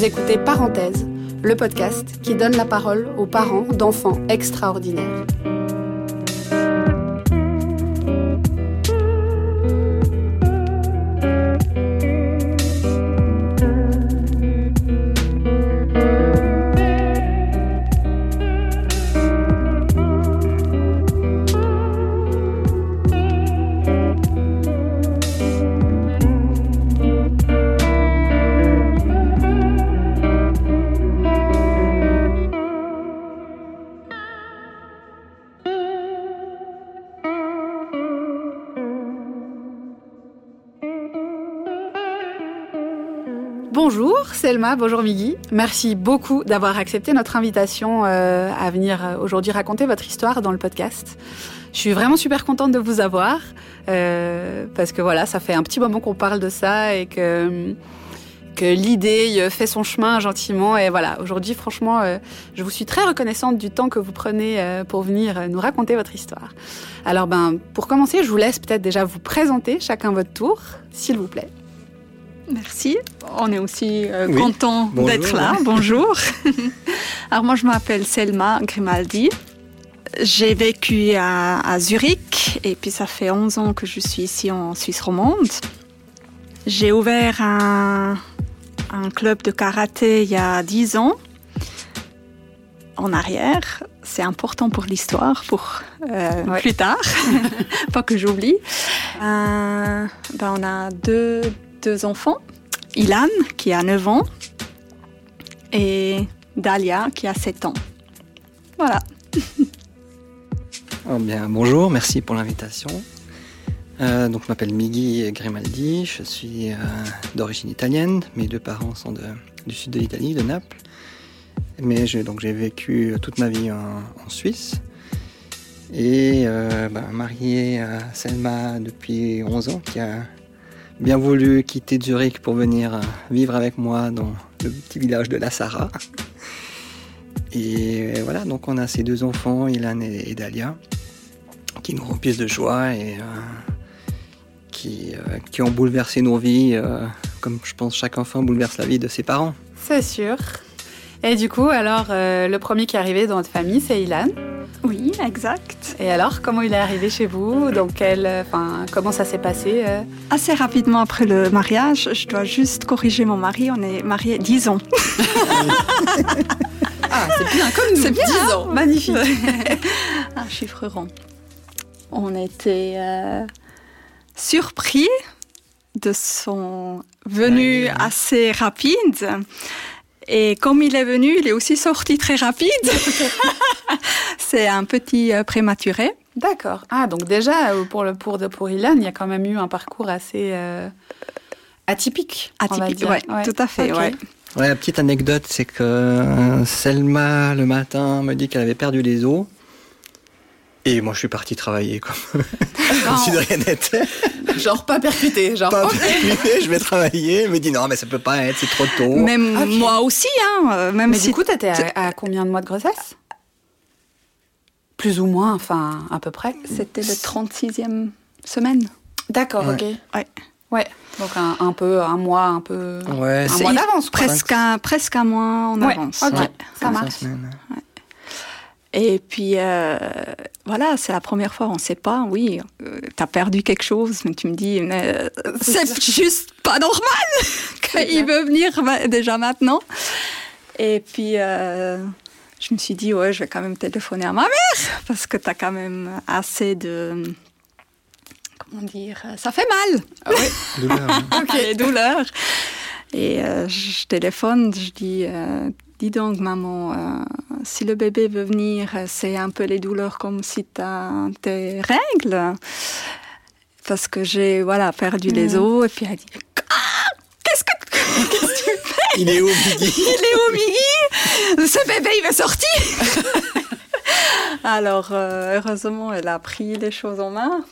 Vous écoutez Parenthèse, le podcast qui donne la parole aux parents d'enfants extraordinaires. Bonjour Migui. Merci beaucoup d'avoir accepté notre invitation euh, à venir euh, aujourd'hui raconter votre histoire dans le podcast. Je suis vraiment super contente de vous avoir euh, parce que voilà, ça fait un petit moment qu'on parle de ça et que que l'idée fait son chemin gentiment et voilà, aujourd'hui franchement, je vous suis très reconnaissante du temps que vous prenez pour venir nous raconter votre histoire. Alors ben pour commencer, je vous laisse peut-être déjà vous présenter chacun votre tour, s'il vous plaît. Merci. On est aussi euh, Oui. content d'être là. Bonjour. Alors moi, je m'appelle Selma Grimaldi. J'ai vécu à, à Zurich et puis ça fait 11 ans que je suis ici en Suisse romande. J'ai ouvert un, un club de karaté il y a 10 ans en arrière. C'est important pour l'histoire, pour euh, Ouais. plus tard, pas que j'oublie. Euh, ben on a deux, deux enfants. Ilan, qui a 9 ans, et Dalia, qui a 7 ans. Voilà. Oh bien, bonjour, merci pour l'invitation. Euh, donc, je m'appelle Migui Grimaldi, je suis euh, d'origine italienne. Mes deux parents sont du sud de l'Italie, de Naples. Mais j'ai vécu toute ma vie en, Suisse. Et euh, ben, marié à Selma depuis 11 ans, qui a bien voulu quitter Zurich pour venir euh, vivre avec moi dans le petit village de La Sarra. Et voilà, donc on a ces deux enfants, Ilan et, Dalia, qui nous remplissent de joie et euh, qui, euh, qui ont bouleversé nos vies, euh, comme je pense chaque enfant bouleverse la vie de ses parents. C'est sûr. Et du coup, alors le premier qui est arrivé dans votre famille, c'est Ilan. Oui, exact. Et alors, comment il est arrivé chez vous? Donc, quel, enfin, comment ça s'est passé euh? Assez rapidement après le mariage, je dois juste corriger mon mari. On est mariés 10 ans. Ah, c'est bien comme nous. C'est bien, 10 ans, magnifique. Un chiffre rond. On était euh, surpris de son venue assez rapide. Et comme il est venu, il est aussi sorti très rapide. C'est un petit euh, prématuré. D'accord. Ah, donc déjà, euh, pour, le, pour, de- pour Ilan, il y a quand même eu un parcours assez euh, atypique. Atypique, ouais, tout à fait, Ok. ouais. Ouais, la petite anecdote, c'est que Selma, le matin, me dit qu'elle avait perdu les os. Et moi, je suis parti travailler comme, comme si de rien n'était. Genre pas percuté, genre. Pas ok. prévu, je vais travailler. Elle me dit non, mais ça peut pas être, c'est trop tôt. Même Ok. moi aussi, hein, euh, même Mais si du coup, t'étais à, à combien de mois de grossesse? Plus ou moins, enfin, à peu près. c'était le 36e semaine. D'accord, Ouais. ok. Ouais. Ouais. Donc un, un peu, un mois, un peu. Ouais, un c'est- mois d'avance, quoi. Presque un, presque un mois en Ouais, avance. ok. ouais. Ça marche. Et puis, euh, voilà, c'est la première fois, on ne sait pas, oui, tu as perdu quelque chose, mais tu me dis, mais, euh, c'est juste pas normal qu'il veut venir déjà maintenant. Et puis, euh, je me suis dit, ouais, je vais quand même téléphoner à ma mère, parce que tu as quand même assez de... Comment dire Ça fait mal Ah. Douleur, hein. les douleurs. Et euh, je téléphone, je dis, euh, dis donc maman, euh, si le bébé veut venir, c'est un peu les douleurs comme si tu as tes règles. Parce que j'ai voilà, perdu les os. Et puis elle dit, ah, qu'est-ce que, qu'est-ce que tu fais? Il est où, Biggie Il est où, Miggy Ce bébé, il va sortir Alors, euh, heureusement, elle a pris les choses en main.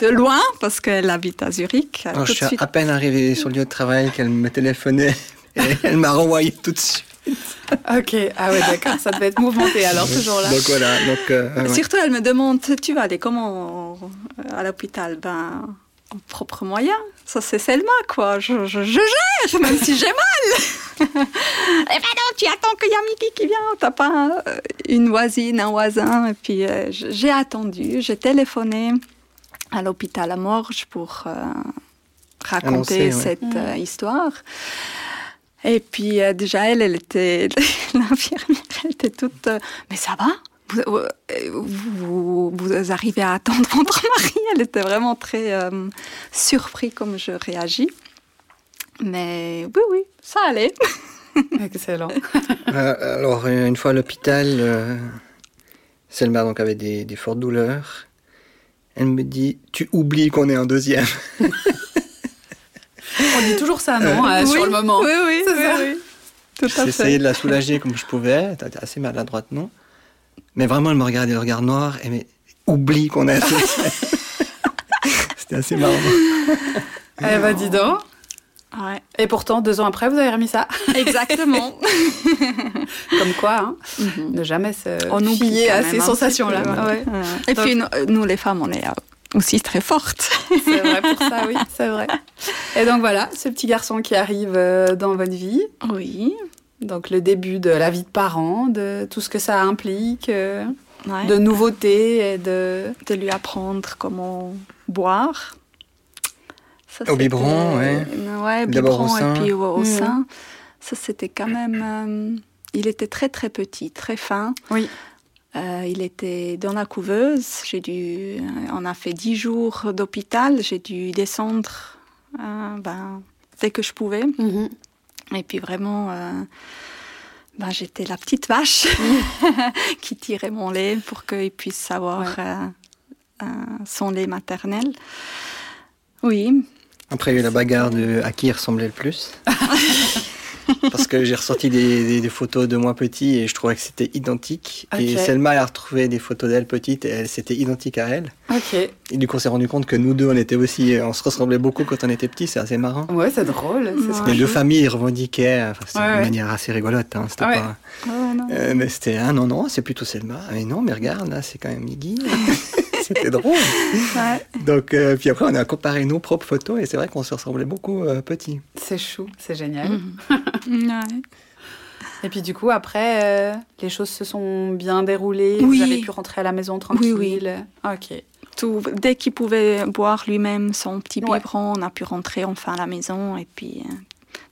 De loin, parce qu'elle habite à Zurich. Alors, je de suis suite à peine arrivé sur le lieu de travail qu'elle me téléphonait et elle m'a renvoyé tout de suite. Ok, ah ouais, d'accord, ça devait être mouvementé alors ce jour-là. Donc voilà, donc euh, ouais. Surtout, elle me demande, tu vas aller comment à l'hôpital? Ben, propre moyen. Ça, c'est Selma, quoi. Je, je, je gère, même si j'ai mal. eh ben non, tu attends qu'il y a Mickey qui vient. T'as pas euh, une voisine, un voisin. Et puis, euh, j'ai attendu. J'ai téléphoné à l'hôpital à Morges pour euh, raconter Annoncer, cette Mm. euh, histoire. Et puis, euh, déjà, elle, elle était, l'infirmière, elle était toute, euh, mais ça va? Vous, euh, vous, vous, vous arrivez à attendre votre mari? Elle était vraiment très euh, surpris comme je réagis. Mais oui, oui, ça allait. Excellent. Euh, alors, une fois à l'hôpital, euh, Selma donc, avait des, des fortes douleurs. Elle me dit Tu oublies qu'on est en deuxième. On dit toujours ça, non, euh, Oui, sur le moment. Oui, oui, C'est oui, ça. oui. Tout à J'ai essayé fait. de la soulager comme je pouvais. Elle était assez maladroite, non Mais vraiment, elle me regardait le regard noir et mais oublie qu'on est en deuxième. C'était assez marrant. Eh ben, dis donc. Ouais, Et pourtant, deux ans après, vous avez remis ça. exactement. Comme quoi, hein, Mhm. ne jamais se On oublie fier quand à ces petit sensations-là. ouais. Ouais. Et Donc- puis, nous, nous, les femmes, on est euh, aussi très fortes. C'est vrai pour ça, oui, c'est vrai. Et donc voilà, ce petit garçon qui arrive euh, dans votre vie. Oui. Donc le début de la vie de parent, de tout ce que ça implique, euh, Ouais. de nouveautés et de... de lui apprendre comment boire. Ça, Au biberon, c'était- Ouais, au biberon et puis au, au Mhm. sein. Ça, c'était quand même... euh, il était très, très petit, très fin. Oui. Euh, il était dans la couveuse. J'ai dû... On a fait dix jours d'hôpital. J'ai dû descendre euh, ben, dès que je pouvais. Et puis vraiment... euh, ben, j'étais la petite vache qui tirait mon lait pour qu'il puisse avoir Ouais. euh, euh, son lait maternel. Oui, Après, il y a eu la bagarre de à qui il ressemblait le plus. Parce que j'ai ressorti des, des- des photos de moi petit et je trouvais que c'était identique. Et. Selma a retrouvé des photos d'elle petite et elle, c'était identique à elle. Ok. Et du coup, on s'est rendu compte que nous deux, on était aussi, on se ressemblait beaucoup quand on était petits. C'est assez marrant. Ouais, c'est drôle. c'est Ouais. Les deux familles revendiquaient, enfin, Ouais, de ouais. manière assez rigolote. Hein, c'était Ouais. pas, Ouais, non. Euh, mais c'était ah non non, c'est plutôt Selma. Mais non, mais regarde là, c'est quand même Miggy. c'était drôle. Ouais. Donc euh, puis après, on a comparé nos propres photos et c'est vrai qu'on se ressemblait beaucoup euh, petits. C'est chou, c'est génial. Mhm. Ouais. Et puis du coup, après, euh, les choses se sont bien déroulées. Oui. Vous avez pu rentrer à la maison tranquille. Oui, Ok. Tout, dès qu'il pouvait boire lui-même son petit Ouais. biberon, on a pu rentrer enfin à la maison et puis euh,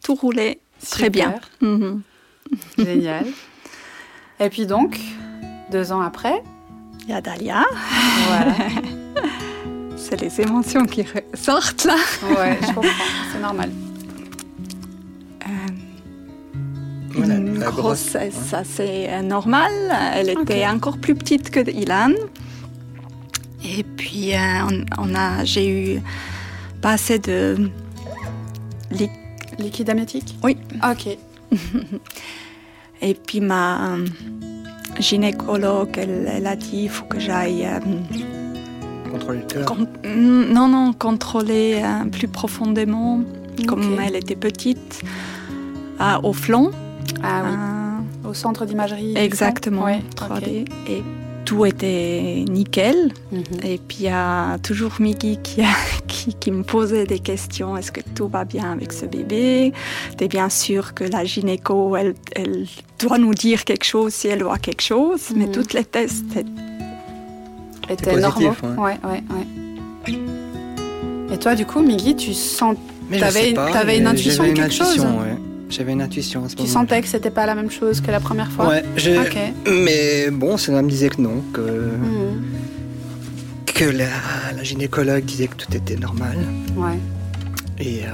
tout roulait très Super. bien. Mhm. Génial. Et puis donc, deux ans après, Il y a Dalia, voilà. c'est les émotions qui sortent là. Ouais, je comprends, c'est normal. Euh, Voilà, une la grossesse grosse, assez euh, normale. Elle était encore plus petite que Ilan. Et puis, euh, on, on a, j'ai eu pas assez de li- Liquide amniotique? Oui. Ok. Et puis, ma euh, gynécologue, elle, elle a dit il faut que j'aille. euh, Contrôler le cœur. con- non, non, contrôler euh, plus profondément, comme elle était petite, au flanc. Ah oui, euh, au centre d'imagerie. Exactement, Ouais, 3D. Et tout était nickel. Mhm. Et puis il y a toujours Miggy qui, a- qui, qui me posait des questions. Est-ce que tout va bien avec ce bébé? T'es bien sûr que la gynéco, elle, elle doit nous dire quelque chose si elle voit quelque chose. Mais Mhm. toutes les tests, positif, normaux. ouais. Ouais, ouais, ouais. Et toi, du coup, Miggy, tu sens, Mais je T'avais une- pas, t'avais une mais intuition de quelque chose intuition, ouais. J'avais une intuition à ce tu moment. sentais que c'était pas la même chose que la première fois. Ouais, j'ai- Ok. mais bon, Selma me disait que non, que, Mhm. que la, la gynécologue disait que tout était normal. Ouais. Et, euh,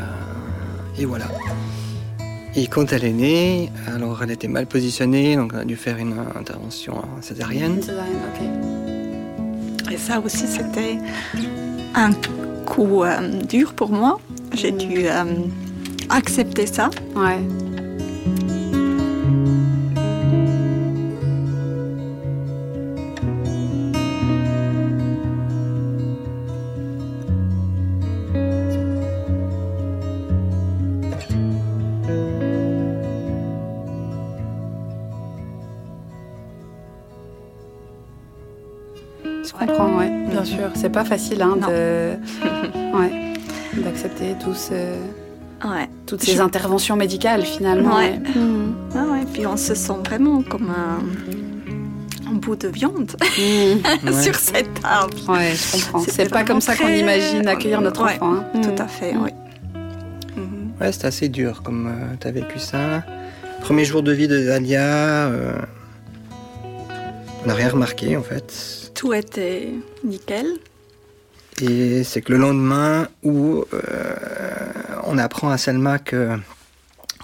et voilà. Et quand elle est née, alors elle était mal positionnée, donc on a dû faire une intervention césarienne. Une césarienne, ok. et ça aussi, c'était un coup euh, dur pour moi. J'ai Mhm. dû euh, accepter ça. Ouais. Je comprends, ouais, bien sûr. C'est pas facile, hein, Non. de... Ouais. tout ce- Ouais. Toutes ces interventions médicales finalement. Ouais. Mm. Ah ouais, puis on se sent vraiment comme un, un bout de viande Mm. Ouais. sur cette table. Ouais, je comprends. C'est pas comme ça qu'on imagine accueillir notre Ouais, enfant. hein. Tout Mm. à fait, oui. Ouais, c'était assez dur comme tu as vécu ça. Premier jour de vie de Dalia, euh, on n'a rien remarqué en fait. Tout était nickel. Et c'est que le lendemain où euh, on apprend à Selma que,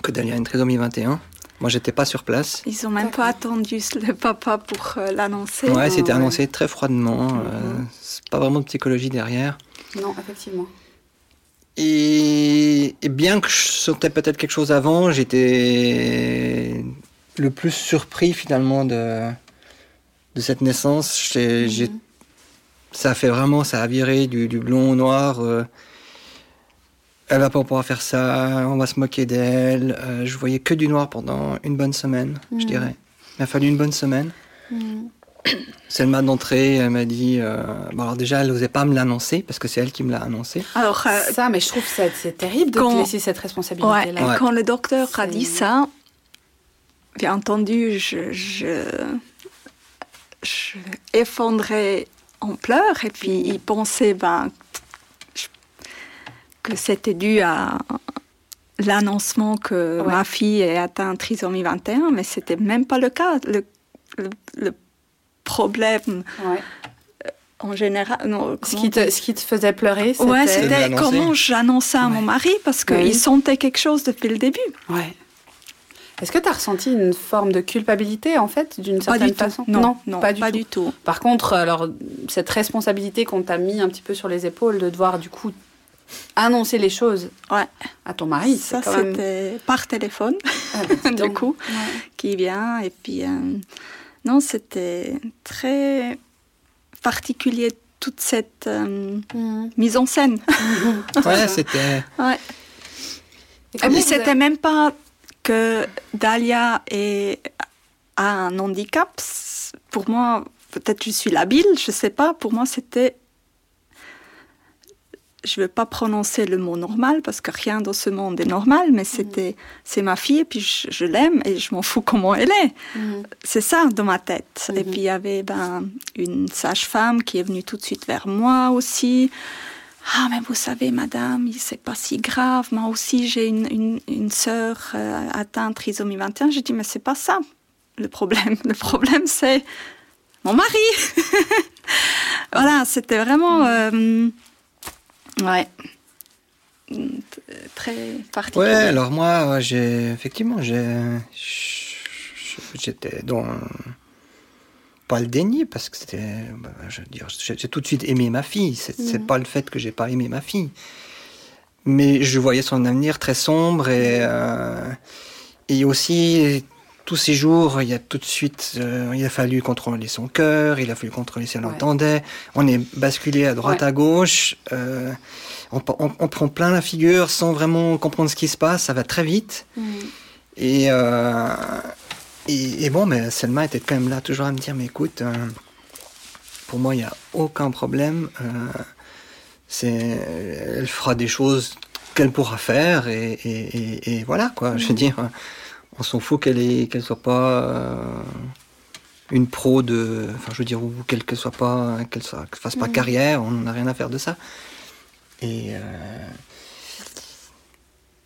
que Dalia a une trisomie 21, moi j'étais pas sur place. Ils ont même pas attendu le papa pour euh, l'annoncer. Ouais, c'était ouais. annoncé très froidement. euh, Mhm. c'est pas vraiment de psychologie derrière. Non, effectivement. Et, et bien que je sentais peut-être quelque chose avant, j'étais le plus surpris finalement de, de cette naissance. J'ai- j'ai- Mhm. Ça a fait vraiment, ça a viré du, du blond au noir. euh, elle va pas pouvoir faire ça, on va se moquer d'elle. Euh, je voyais que du noir pendant une bonne semaine, je Mhm. dirais. Il a fallu une bonne semaine. Mm. Selma d'entrée, elle m'a dit. euh, bon, alors déjà, elle n'osait pas me l'annoncer parce que c'est elle qui me l'a annoncé. Alors, euh, Ça, mais je trouve que c'est- c'est terrible de Quand- te laisser cette responsabilité-là. Ouais. quand le docteur a dit ça, bien entendu, je, je, je effondrais en pleurs et puis il pensait ben, que c'était dû à l'annoncement que Ouais. ma fille est atteinte trisomie 21, mais c'était même pas le cas. Le, le, le problème Ouais. en général, non, Ce, qui te, ce qui te faisait pleurer, c'était... Ouais, comment j'annonçais à mon mari parce qu'il sentait quelque chose depuis le début. Ouais. Est-ce que tu as ressenti une forme de culpabilité, en fait, d'une certaine façon Non, non, pas du tout. tout. Par contre, alors, cette responsabilité qu'on t'a mis un petit peu sur les épaules de devoir, du coup, annoncer les choses Ouais. à ton mari, Ça, même... c'était par téléphone, Ah, bah, du coup, Ouais. qui vient. Et puis, euh, non, c'était très particulier, toute cette euh, Mhm. mise en scène. Ouais, c'était. Ouais. Et Et comment puis, vous c'était avez- même pas que Dahlia est, a un handicap. Pour moi, peut-être je suis labile, je sais pas. Pour moi, c'était. Je veux pas prononcer le mot normal parce que rien dans ce monde est normal, mais c'était c'est ma fille et puis je, je l'aime et je m'en fous comment elle est. Mhm. C'est ça dans ma tête. Et Mhm. puis il y avait ben, une sage-femme qui est venue tout de suite vers moi aussi. Ah, mais vous savez, madame, c'est pas si grave. Moi aussi, j'ai une, une, une sœur euh, atteinte trisomie 21. J'ai dit, mais c'est pas ça le problème. Le problème, c'est mon mari. voilà, c'était vraiment. euh, ouais. Très particulier. Ouais, alors moi, j'ai effectivement, j'ai, j'étais dans pas le déni parce que c'était, bah, je veux dire, j'ai tout de suite aimé ma fille. C'est Mhm. pas le fait que j'ai pas aimé ma fille, mais je voyais son avenir très sombre et euh, et aussi tous ces jours, il y a tout de suite, euh, il a fallu contrôler son cœur, il a fallu contrôler si elle Ouais. entendait. On est basculé à droite, Ouais. à gauche. euh, on, on- on prend plein la figure sans vraiment comprendre ce qui se passe. Ça va très vite. Mhm. Et, euh, et, et bon, mais Selma était quand même là, toujours à me dire, mais écoute, euh, pour moi, il n'y a aucun problème. euh, c'est, elle fera des choses qu'elle pourra faire, et, et, et- et voilà, quoi. Je veux dire, on s'en fout qu'elle qu'elle soit pas euh, une pro de, enfin, je veux dire, ou qu'elle qu'elle soit pas, qu'elle soit, qu'elle fasse pas Mhm. carrière. On n'a rien à faire de ça. Et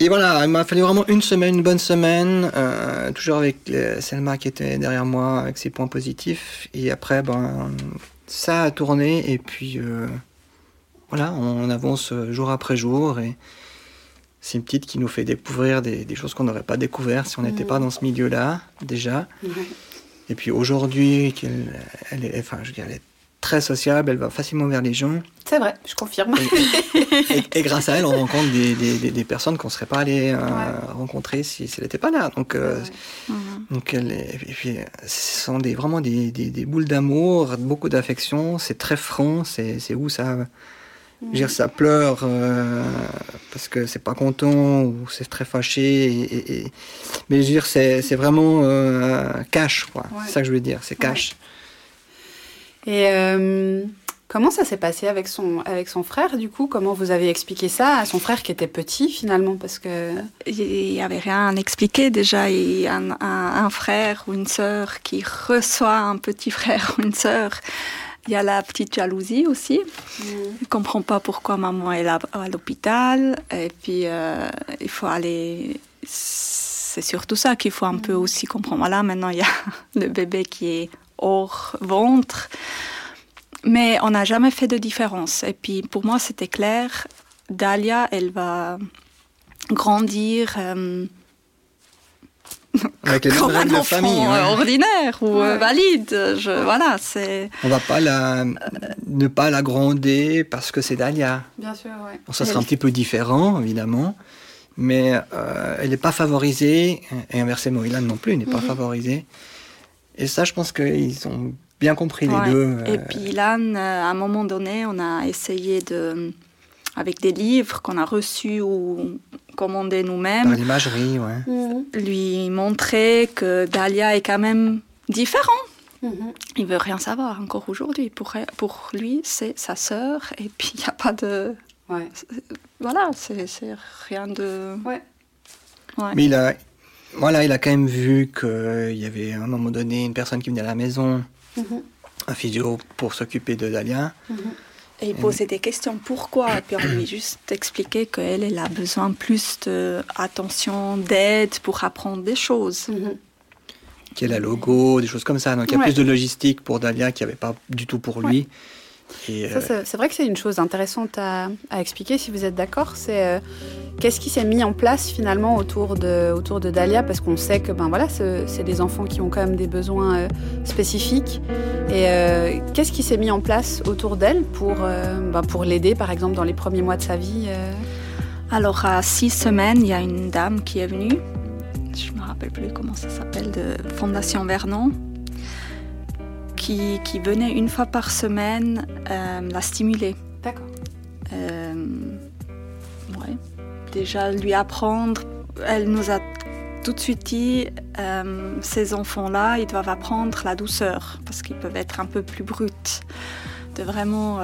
et voilà, il m'a fallu vraiment une semaine, une bonne semaine, euh, toujours avec Selma qui était derrière moi avec ses points positifs. Et après, ben, ça a tourné et puis euh, voilà, on avance jour après jour et c'est une petite qui nous fait découvrir des, des choses qu'on n'aurait pas découvert si on n'était pas dans ce milieu-là déjà. Et puis aujourd'hui, elle est, enfin, je veux dire, elle est très sociable, elle va facilement vers les gens. C'est vrai, je confirme. Et, et grâce à elle, on rencontre des, des- des- personnes qu'on ne serait pas allé euh, Ouais. rencontrer si, si elle n'était pas là. Donc, euh, Ouais. Mhm. donc elle est- et puis, euh, ce sont des, vraiment des, des- boules d'amour, beaucoup d'affection. C'est très franc. C'est où ça, dire, ça pleure euh, parce que c'est pas content ou c'est très fâché. et- mais je veux dire, c'est vraiment cash. quoi. Ouais. C'est ça que je veux dire. C'est cash. Et euh, Comment ça s'est passé avec son, avec son frère, du coup? Comment vous avez expliqué ça à son frère qui était petit, finalement? Parce que... Il n'y avait rien à expliquer. Déjà, il y a un, un, frère ou une sœur qui reçoit un petit frère ou une sœur. Il y a la petite jalousie aussi. Mm. Il ne comprend pas pourquoi maman est là à l'hôpital. Et puis, euh, il faut aller... C'est surtout ça qu'il faut un peu mm. aussi comprendre. Voilà, maintenant, il y a le bébé qui est hors ventre. Mais on n'a jamais fait de différence. Et puis pour moi, c'était clair. Dalia, elle va grandir euh, avec les comme un enfant famille, ordinaire ou euh, valide. Je, voilà, c'est. On va pas la, ne pas la gronder parce que c'est Dalia. Bien sûr, oui. ça sera un petit peu différent, évidemment, mais euh, elle n'est pas favorisée et inversement, Ilan non plus n'est pas mhm. Et ça, je pense qu'ils ont bien compris les deux. Et euh. puis là, euh, à un moment donné, on a essayé de, avec des livres qu'on a reçus ou commandés nous-mêmes. Par l'imagerie, ouais. Mhm. Lui montrer que Dahlia est quand même différent. Mhm. Il veut rien savoir encore aujourd'hui. Pour, pour lui, c'est sa sœur et puis il n'y a pas de. Ouais. Voilà, c'est rien de. Ouais. Mais il a, voilà, il a quand même vu qu'il y avait à un moment donné une personne qui venait à la maison Mhm. un physio pour s'occuper de Dalia. Mhm. Et il posait des questions. Pourquoi? Et puis on lui juste expliqué qu'elle, elle a besoin plus d'attention, d'aide pour apprendre des choses. Mhm. Qu'elle a logo, des choses comme ça. Donc il y a plus de logistique pour Dalia qu'il n'y avait pas du tout pour lui. Euh, c'est vrai que c'est une chose intéressante à, expliquer, si vous êtes d'accord. C'est euh, qu'est-ce qui s'est mis en place finalement autour de, autour de Dahlia, parce qu'on sait que ben voilà, c'est des enfants qui ont quand même des besoins euh, spécifiques. Et qu'est-ce qui s'est mis en place autour d'elle pour, ben, pour l'aider, par exemple, dans les premiers mois de sa vie Alors à six semaines, il y a une dame qui est venue. Je me rappelle plus comment ça s'appelle, de Fondation Vernon qui, venait une fois par semaine euh, la stimuler. D'accord. Euh, ouais. Déjà, lui apprendre. Elle nous a tout de suite dit euh, ces enfants-là, ils doivent apprendre la douceur parce qu'ils peuvent être un peu plus bruts. De vraiment,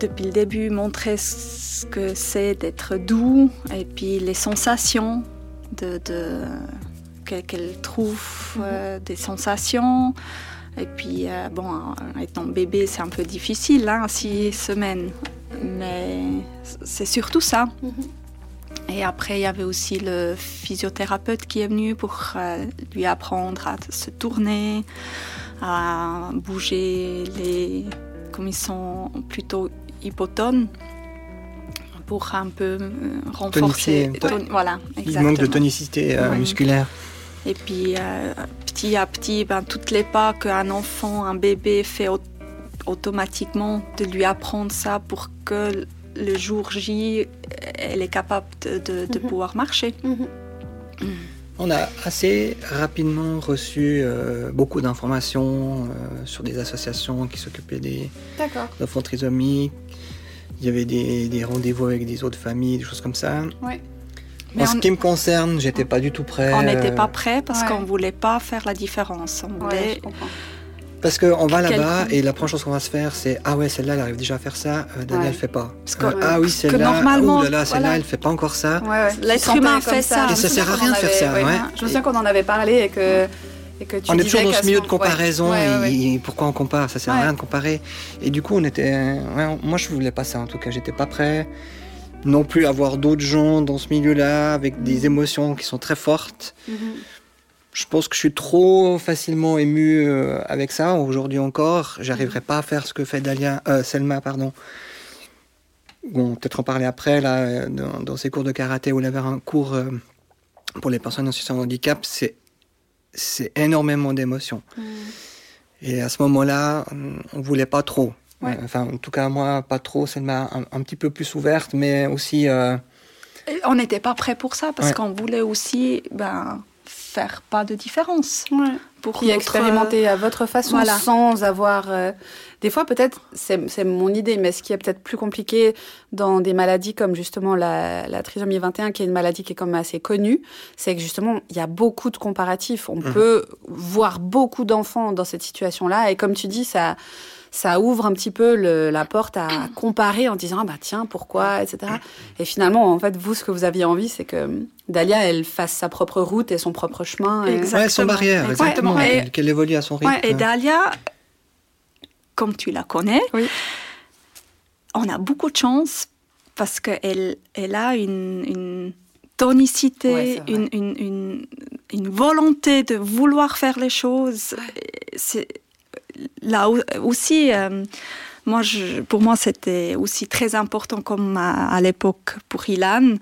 depuis le début, montrer ce que c'est d'être doux et puis les sensations de qu'elle trouve mhm. euh, des sensations. Et puis, euh, bon, étant bébé, c'est un peu difficile, hein, six semaines. Mais c'est surtout ça. Mhm. Et après, il y avait aussi le physiothérapeute qui est venu pour euh, lui apprendre à se tourner, à bouger les. comme ils sont plutôt hypotones pour un peu renforcer. voilà, Il manque de tonicité musculaire. Et puis euh, petit à petit, ben, toutes les pas qu'un enfant, un bébé fait automatiquement, de lui apprendre ça pour que le jour J, elle est capable de, mhm. pouvoir marcher. Mhm. On a assez rapidement reçu euh, beaucoup d'informations euh, sur des associations qui s'occupaient des enfants trisomiques. Il y avait des, des rendez-vous avec des autres familles, des choses comme ça. En ce qui me concerne, j'étais pas du tout prêt. On n'était pas prêt parce qu'on voulait pas faire la différence. On voulait... parce qu'on va là-bas et la première chose qu'on va se faire, c'est ah ouais celle-là elle arrive déjà à faire ça, euh, Daniel elle fait pas. Euh, ah oui celle-là, normalement, là, celle-là elle fait pas encore ça. L'être humain fait ça. Et ça sert à rien de faire ça. Je me souviens qu'on en avait parlé et que. Et que tu on est toujours dans ce milieu de comparaison et, pourquoi on compare? Ça sert à rien de comparer. Et du coup, on était. moi, je voulais pas ça en tout cas. J'étais pas prêt non plus avoir d'autres gens dans ce milieu-là avec des mhm. émotions qui sont très fortes. Mhm. Je pense que je suis trop facilement ému euh, avec ça. Aujourd'hui encore, j'arriverai pas à faire ce que fait Dalia, euh, Selma, pardon. Bon, peut-être en parler après là, dans, ses cours de karaté où il avait un cours euh, pour les personnes en situation de handicap, c'est c'est énormément d'émotions. Mhm. Et à ce moment-là, on voulait pas trop. Enfin, en tout cas, moi, pas trop. Ça m'a un, petit peu plus ouverte, mais aussi. Euh, on n'était pas prêt pour ça parce qu'on voulait aussi ben, faire pas de différence. Pour y expérimenter à votre façon sans avoir. Euh, des fois, peut-être, c'est mon idée, mais ce qui est peut-être plus compliqué dans des maladies comme justement la, la, trisomie 21, qui est une maladie qui est quand même assez connue, c'est que justement, il y a beaucoup de comparatifs. On mhm. peut voir beaucoup d'enfants dans cette situation-là, et comme tu dis, ça ça ouvre un petit peu le, la porte à comparer en disant ah bah tiens pourquoi etc. Et finalement en fait vous ce que vous aviez envie c'est que Dalia elle fasse sa propre route et son propre chemin. Et... Ouais, son barrière exactement. Qu'elle évolue à son rythme. et Dalia comme tu la connais, on a beaucoup de chance parce qu'elle elle a une, une tonicité, une, une, une, volonté de vouloir faire les choses. C'est là aussi. Euh, moi, je, pour moi, c'était aussi très important, comme à, l'époque pour Ilan,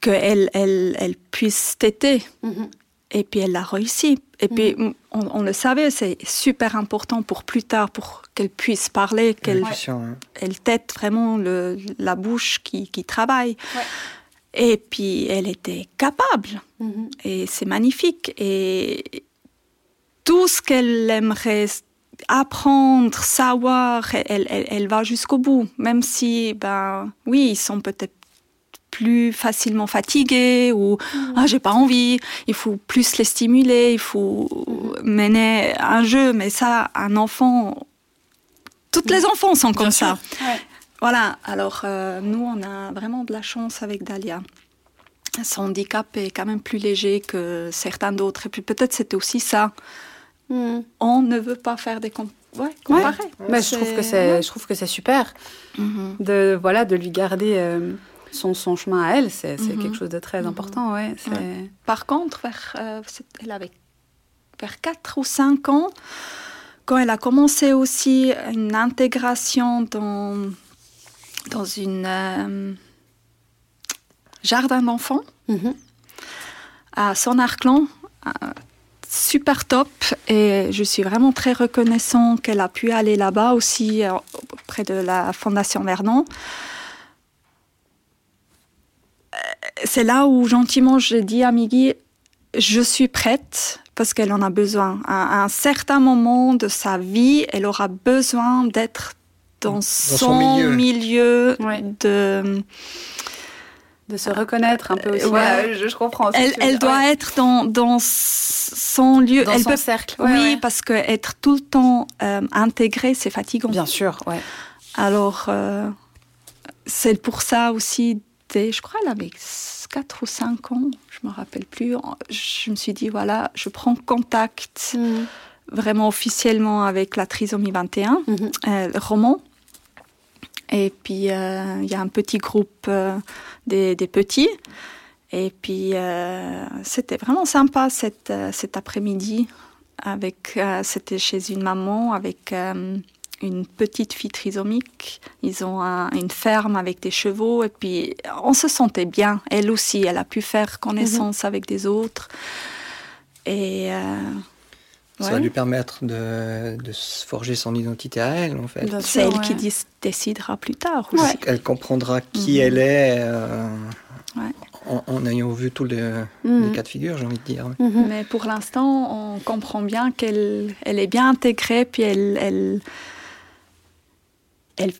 qu'elle elle, elle puisse têter. Mm-hmm. Et puis elle l'a réussi. Et puis mm. on, le savait, c'est super important pour plus tard, pour qu'elle puisse parler, qu'elle elle tête vraiment le, la bouche qui, qui travaille. Et puis elle était capable. Mm-hmm. Et c'est magnifique. Et tout ce qu'elle aimerait apprendre, savoir, elle, elle, elle va jusqu'au bout. Même si, ben oui, ils sont peut-être plus facilement fatigués ou mm. ah j'ai pas envie. Il faut plus les stimuler il faut mener un jeu. Mais ça un enfant toutes les enfants sont comme ça. voilà. Alors euh, nous on a vraiment de la chance avec Dalia. Son handicap est quand même plus léger que certains d'autres. Et puis peut-être c'était aussi ça mm. on ne veut pas faire des comp ouais, Mais je trouve que c'est je trouve que c'est super mm-hmm. de voilà de lui garder euh, son, son chemin à elle, c'est mhm. quelque chose de très mhm. important. Ouais, Par contre, vers, euh, elle avait vers 4 ou 5 ans, quand elle a commencé aussi une intégration dans, dans une euh, jardin d'enfants à Son Arclan, euh, super top et je suis vraiment très reconnaissant qu'elle a pu aller là-bas aussi auprès de la Fondation Vernon. C'est là où gentiment j'ai dit à Migui, je suis prête parce qu'elle en a besoin. À, un certain moment de sa vie, elle aura besoin d'être dans, son, milieu, de de se reconnaître un peu aussi. je, comprends. Elle, doit être dans, dans son lieu. Dans elle son cercle. oui, parce que être tout le temps euh, intégré, c'est fatigant. Bien sûr, ouais. Alors, euh, c'est pour ça aussi je crois, elle avait 4 ou 5 ans, je me rappelle plus. Je me suis dit, voilà, je prends contact mm. vraiment officiellement avec la trisomie 21, mm-hmm. euh, le roman. Et puis, euh, il y a un petit groupe euh, des, petits. Et puis, c'était vraiment sympa cet, cet après-midi. Avec, c'était chez une maman avec une petite fille trisomique. Ils ont une ferme avec des chevaux et puis on se sentait bien. Elle aussi, elle a pu faire connaissance mhm. avec des autres. Et ça va lui permettre de, de, se forger son identité à elle, en fait. C'est elle qui décidera plus tard. Elle comprendra qui mhm. elle est. Euh, en, ayant vu tous les, mhm. cas de figure, j'ai envie de dire. Mais pour l'instant, on comprend bien qu'elle elle est bien intégrée, puis elle, elle, elle,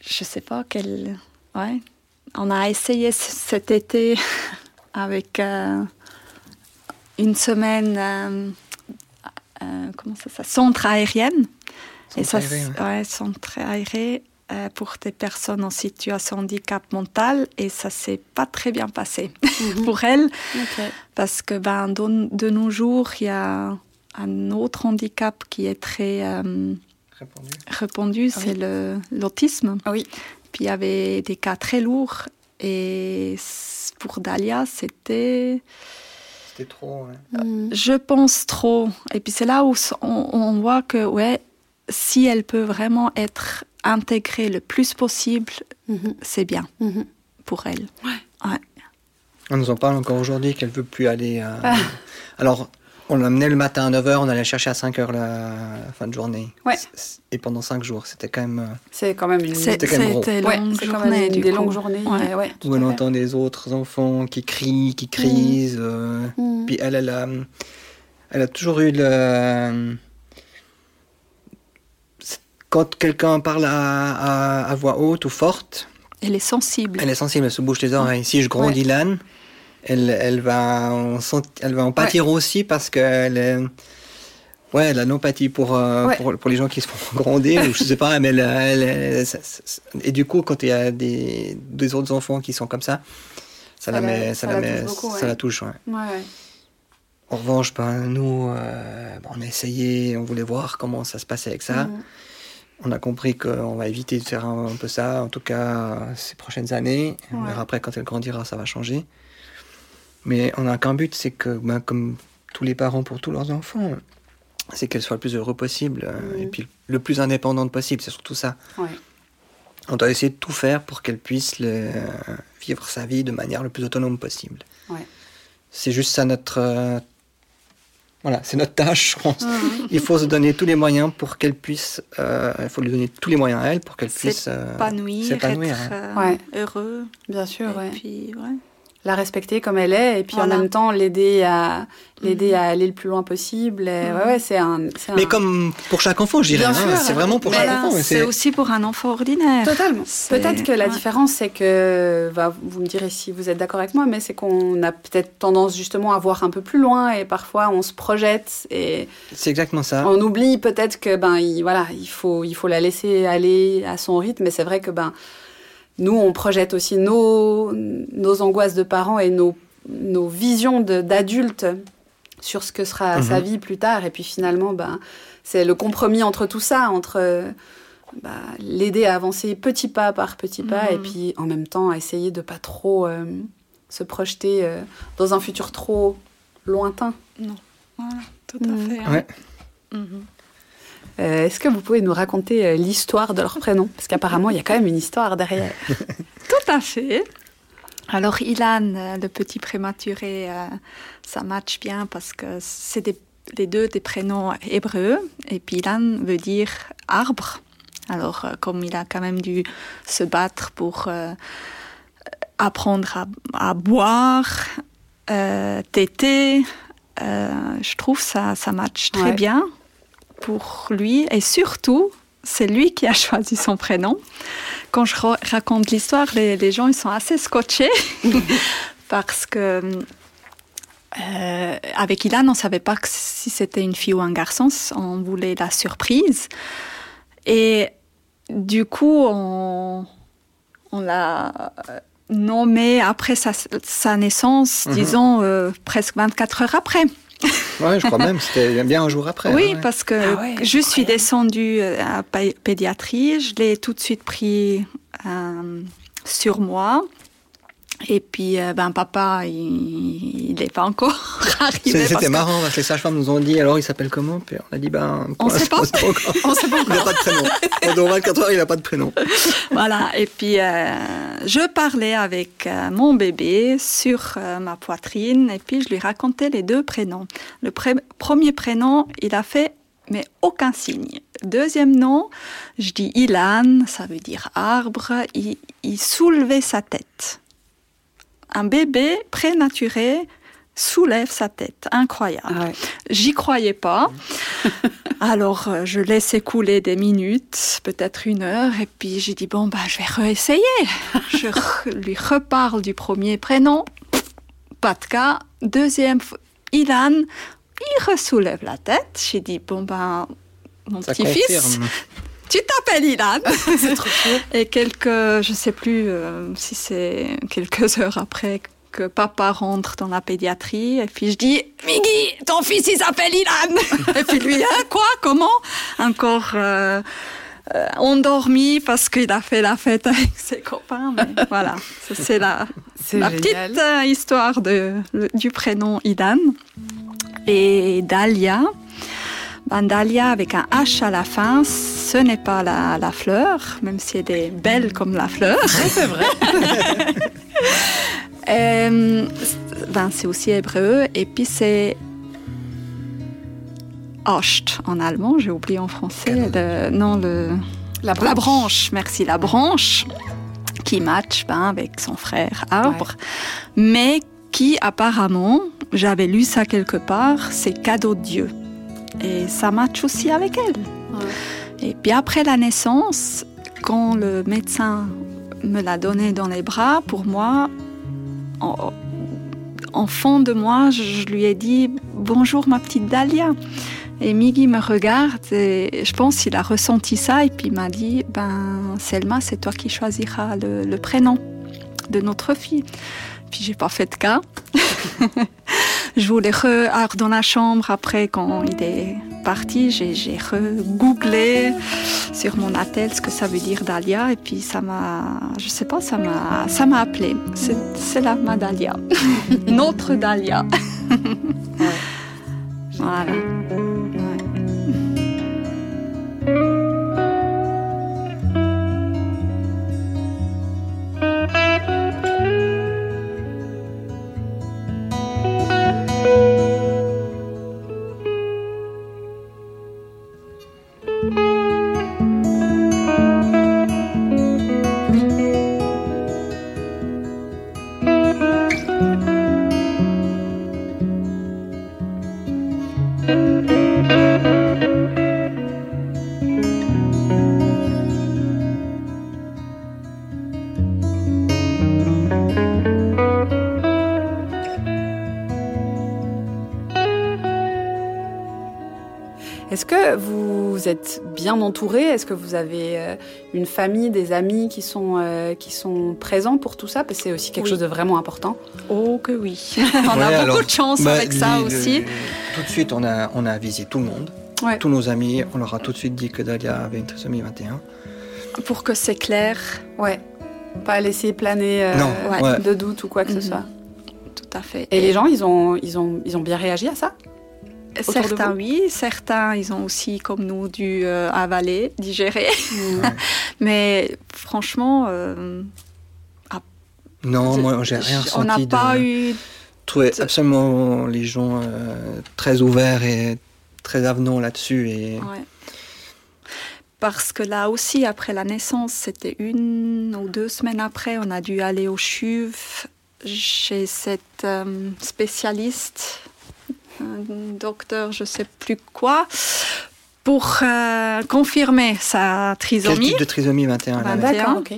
je sais pas quelle. Ouais. On a essayé cet été avec euh, une semaine. Euh, euh, comment ça s'appelle? Centre aérienne. Centre et ça, aéré, ouais. centre aéré pour des personnes en situation de handicap mental et ça s'est pas très bien passé mhm. pour elle parce que ben de, de, nos jours il y a un autre handicap qui est très répondu, ah c'est l'autisme. Ah oui. Puis il y avait des cas très lourds et pour Dalia, c'était. C'était trop. Mm. Je pense trop. Et puis c'est là où on, voit que, ouais, si elle peut vraiment être intégrée le plus possible, mm-hmm. c'est bien mm-hmm. pour elle. Ouais. ouais. On nous en parle encore aujourd'hui qu'elle veut plus aller. À... Ah. Alors, on l'amenait le matin à 9h, on allait chercher à 5h la fin de journée. Ouais. Et pendant 5 jours, c'était quand même. Euh, c'est quand même une. C'était quand même gros. c'est quand même des longues journées. Ouais. Où on entend des autres enfants qui crient, qui crient. Mm. Euh, mm. Puis elle, elle a, elle a toujours eu le. Quand quelqu'un parle à, voix haute ou forte. Elle est sensible. Elle est sensible, elle se bouge les oreilles. Si je grondis l'âne elle, elle, va en, elle va en pâtir aussi parce qu'elle Ouais, l'anopathie pour, euh, Ouais. pour, pour les gens qui se font gronder, ou je sais pas, mais elle- elle- elle- ça- ça- et du coup, quand il y a des, des autres enfants qui sont comme ça, ça, Ça la la- met, ça la la met, touche beaucoup, ça ouais. la touche, ouais. Ouais, ouais. En revanche, ben, nous, euh, ben, on a essayé, on voulait voir comment ça se passait avec ça. Mhm. On a compris qu'on va éviter de faire un, un peu ça, en tout cas ces prochaines années. On Ouais. verra après quand elle grandira, ça va changer. Mais on n'a qu'un but, c'est que, ben, comme tous les parents pour tous leurs enfants, c'est qu'elle soit le plus heureux possible euh, Mhm. et puis le plus indépendante possible. C'est surtout ça. Ouais. On doit essayer de tout faire pour qu'elle puisse le- vivre sa vie de manière le plus autonome possible. Ouais. C'est juste ça notre. euh, voilà, c'est notre tâche, je pense. Mhm. Il faut se donner tous les moyens pour qu'elle puisse. euh, il faut lui donner tous les moyens à elle pour qu'elle puisse. euh, Épanouir, s'épanouir, être hein. euh, Ouais. heureux. Bien sûr, et ouais. puis, ouais. La respecter comme elle est, et puis Voilà. en même temps l'aider à l'aider Mhm. à aller le plus loin possible. Et. Ouais, ouais, c'est un, Mais un- comme pour chaque enfant, je dirais. Hein, c'est vraiment pour Mais chaque enfant. c'est aussi pour un enfant ordinaire. Totalement. Peut-être que la ouais. différence, c'est que, bah, vous me direz si vous êtes d'accord avec moi, mais c'est qu'on a peut-être tendance justement à voir un peu plus loin et parfois on se projette et C'est exactement ça. on oublie peut-être que ben il, voilà, il faut il faut la laisser aller à son rythme. Mais c'est vrai que ben nous on projette aussi nos nos angoisses de parents et nos nos visions d'adultes sur ce que sera Mhm. sa vie plus tard. Et puis finalement ben c'est le compromis entre tout ça, entre bah, l'aider à avancer petit pas par petit pas Mhm. et puis en même temps à essayer de pas trop euh, se projeter euh, dans un futur trop lointain. Voilà, tout Mhm. à fait. hein. Ouais. Euh, Est-ce que vous pouvez nous raconter euh, l'histoire de leur prénom? Parce qu'apparemment, il y a quand même une histoire derrière. Tout à fait. Alors, Ilan, euh, le petit prématuré, ça match bien parce que c'est des- les deux des prénoms hébreux. Et puis, Ilan veut dire arbre. Alors, euh, comme il a quand même dû se battre pour euh, apprendre à, à boire, euh, téter, je trouve ça, ça match très Ouais. bien pour lui. Et surtout, c'est lui qui a choisi son prénom quand je ra- raconte l'histoire, les, les gens ils sont assez scotchés parce que euh, avec Ilan, on ne savait pas que si c'était une fille ou un garçon, on voulait la surprise. Et du coup, on, on l'a nommé après sa, sa naissance, Mhm. disons euh, presque 24 heures après. Ouais, je crois même. C'était bien un jour après. Oui, ouais. parce que Ah ouais, je suis descendue euh, à pé- pédiatrie, je l'ai tout de suite pris euh, sur moi. Et puis, euh, ben, papa, il n'est pas encore arrivé. C'était marrant parce que les sages-femmes nous ont dit alors il s'appelle comment? Puis on a dit ben. On sait l'instant, pas. encore. On sait pas Il n'a pas de prénom. Pendant 24 heures, il n'a pas de prénom. Voilà, et puis euh, je parlais avec euh, mon bébé sur ma poitrine et puis je lui racontais les deux prénoms. Le pré- premier prénom, il a fait mais aucun signe. Deuxième nom, je dis Ilan, ça veut dire arbre, il, il soulevait sa tête. Un bébé prématuré soulève sa tête, incroyable. Ah ouais. J'y croyais pas. Alors, euh, je laissais couler des minutes, peut-être une heure, et puis j'ai dit, bon, bah, je vais réessayer. je re- lui reparle du premier prénom, pas de cas. Deuxième, Ilan, il ressoulève la tête. J'ai dit, bon, ben, mon petit-fils. Tu t'appelles Ilan. C'est trop. Et quelques, je sais plus euh, si c'est quelques heures après que papa rentre dans la pédiatrie, et puis je dis, Miggy, ton fils il s'appelle Ilan. et puis lui, hein, quoi, comment? Encore euh, euh, endormi parce qu'il a fait la fête avec ses copains. Mais voilà, c'est la, la petite histoire de, le- du prénom Ilan. Et Dahlia, Dahlia avec un H à la fin, ce n'est pas la, la fleur, même si elle est belle comme la fleur. c'est vrai. Euh, ben, c'est aussi hébreu. Et puis c'est Osht en allemand, j'ai oublié en français. Le- non, le, La la branche, merci, la branche qui match ben, avec son frère arbre, mais qui apparemment, j'avais lu ça quelque part, c'est cadeau de Dieu. Et ça match aussi avec elle. Ouais. Et puis après la naissance, quand le médecin me l'a donné dans les bras, pour moi, en, en fond de moi, je, je lui ai dit bonjour ma petite Dahlia. Et Miggy me regarde et je pense qu'il a ressenti ça et puis il m'a dit ben Selma, c'est toi qui choisiras le, le prénom de notre fille. Puis j'ai pas fait de cas. je voulais re, alors dans la chambre après quand il est parti, j'ai, re-googlé sur mon attel ce que ça veut dire Dahlia et puis ça m'a, je sais pas, ça m'a, ça m'a appelé. C'est, c'est là ma Dahlia, notre Dahlia. Voilà. Vous êtes bien entouré? Est-ce que vous avez euh, une famille, des amis qui sont, euh, qui sont présents pour tout ça? Parce que c'est aussi quelque Oui. chose de vraiment important. Oh que oui. On Ouais, a beaucoup de chance bah, avec ça lui, le- aussi. tout de suite, on a, on a avisé tout le monde. Ouais. Tous nos amis, on leur a tout de suite dit que Dahlia avait une trisomie 21. Pour que c'est clair, Ouais. Pas laisser planer euh, Non, ouais. ouais. de doute ou quoi que ce Mhm. soit. tout à fait. Et les gens, ils ont, ils ont, ils ont bien réagi à ça? Certains vous? oui, certains ils ont aussi comme nous dû euh, avaler, digérer. Mais franchement, euh, Non, moi, j'ai rien on n'a pas de... eu. trouvé de- absolument les gens euh, très ouverts et très avenants là-dessus. Et... ouais. Parce que là aussi, après la naissance, c'était une ou deux semaines après, on a dû aller au CHUV chez cette euh, spécialiste, docteur, je sais plus quoi, pour euh, confirmer sa Quel trisomie. type de trisomie 21 elle Ah, avait D'accord. ok.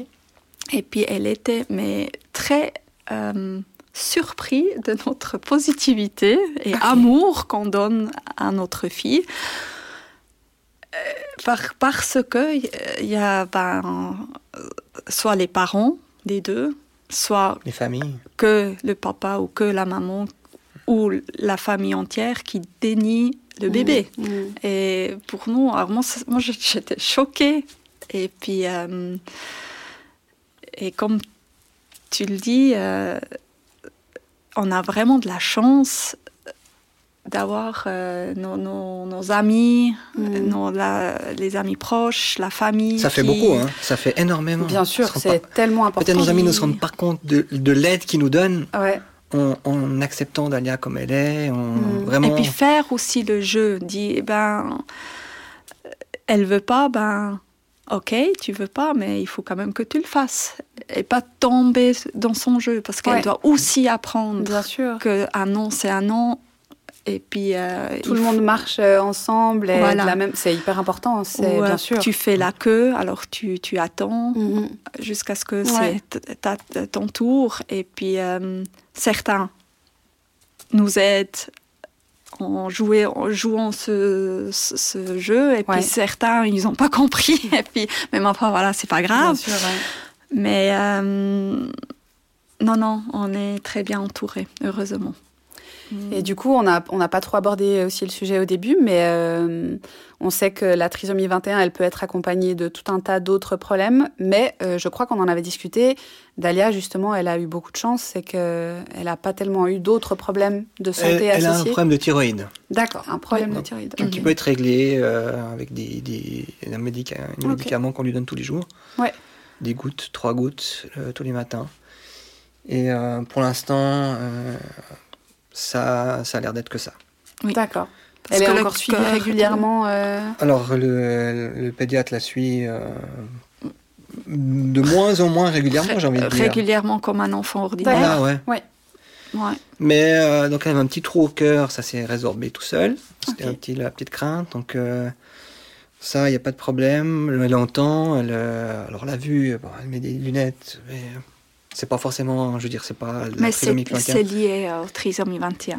Et puis elle était mais très euh, surpris de notre positivité et amour qu'on donne à notre fille. Euh, par- parce que euh, il y a ben, soit les parents des deux, soit Les familles. que le papa ou que la maman ou la famille entière qui dénie le bébé. Mhm. Et pour nous, alors moi, j'étais choquée. Et puis, euh, et comme tu le dis, euh, on a vraiment de la chance d'avoir euh, nos, nos- nos amis, Mhm. nos- la- les amis proches, la famille. Ça fait qui- beaucoup, hein. ça fait énormément. Bien sûr, c'est pas- tellement important. Peut-être nos amis ne se rendent pas compte de, de l'aide qu'ils nous donnent Ouais. En, en acceptant Dahlia comme elle est. En, Mm. Vraiment. Et puis faire aussi le jeu, dit, eh ben, elle veut pas, ben, ok, tu veux pas, mais il faut quand même que tu le fasses. Et pas tomber dans son jeu, parce qu'elle Ouais. doit aussi apprendre Bien sûr. que un non, c'est un non. Et puis, euh, Tout le monde marche euh, ensemble et Voilà. de la même. C'est hyper important. C'est ou, euh, bien sûr. tu fais la queue, alors tu, tu attends Mhm. jusqu'à ce que Ouais. c'est ton tour. Et puis, euh, certains nous aident en, jouer, en jouant ce, ce- ce jeu. Et Ouais. puis, certains, ils n'ont pas compris. Et puis, même enfin, voilà, c'est pas Bien grave. sûr, ouais. Mais euh, non, non, on est très bien entourés, heureusement. Et du coup, on n'a on pas trop abordé aussi le sujet au début, mais euh, on sait que la trisomie 21, elle peut être accompagnée de tout un tas d'autres problèmes. Mais euh, je crois qu'on en avait discuté. Dalia, justement, elle a eu beaucoup de chance, c'est qu'elle n'a pas tellement eu d'autres problèmes de Elle, santé elle a un associés. problème de thyroïde D'accord, un problème Ouais. de thyroïde. qui peut être réglé euh, avec des, des, un, médica- un Ok. médicament qu'on lui donne tous les jours. Ouais. Des gouttes, trois gouttes euh, tous les matins. Et euh, pour l'instant, euh, ça, ça a l'air d'être que ça. Oui. D'accord. Elle est encore suivie régulièrement. euh, Alors, le, le pédiatre la suit euh, de moins en moins régulièrement, j'ai envie de dire. Régulièrement comme un enfant ordinaire. Voilà, ouais. Ouais. Mais euh, donc elle avait un petit trou au cœur, ça s'est résorbé tout seul. C'était un petit, la petite crainte. Donc euh, ça, il n'y a pas de problème. Elle entend. Elle, euh, alors la vue, bon, elle met des lunettes. Mais euh, c'est pas forcément, je veux dire, c'est pas la Mais c'est trisomie 21. c'est lié euh, au trisomie 21.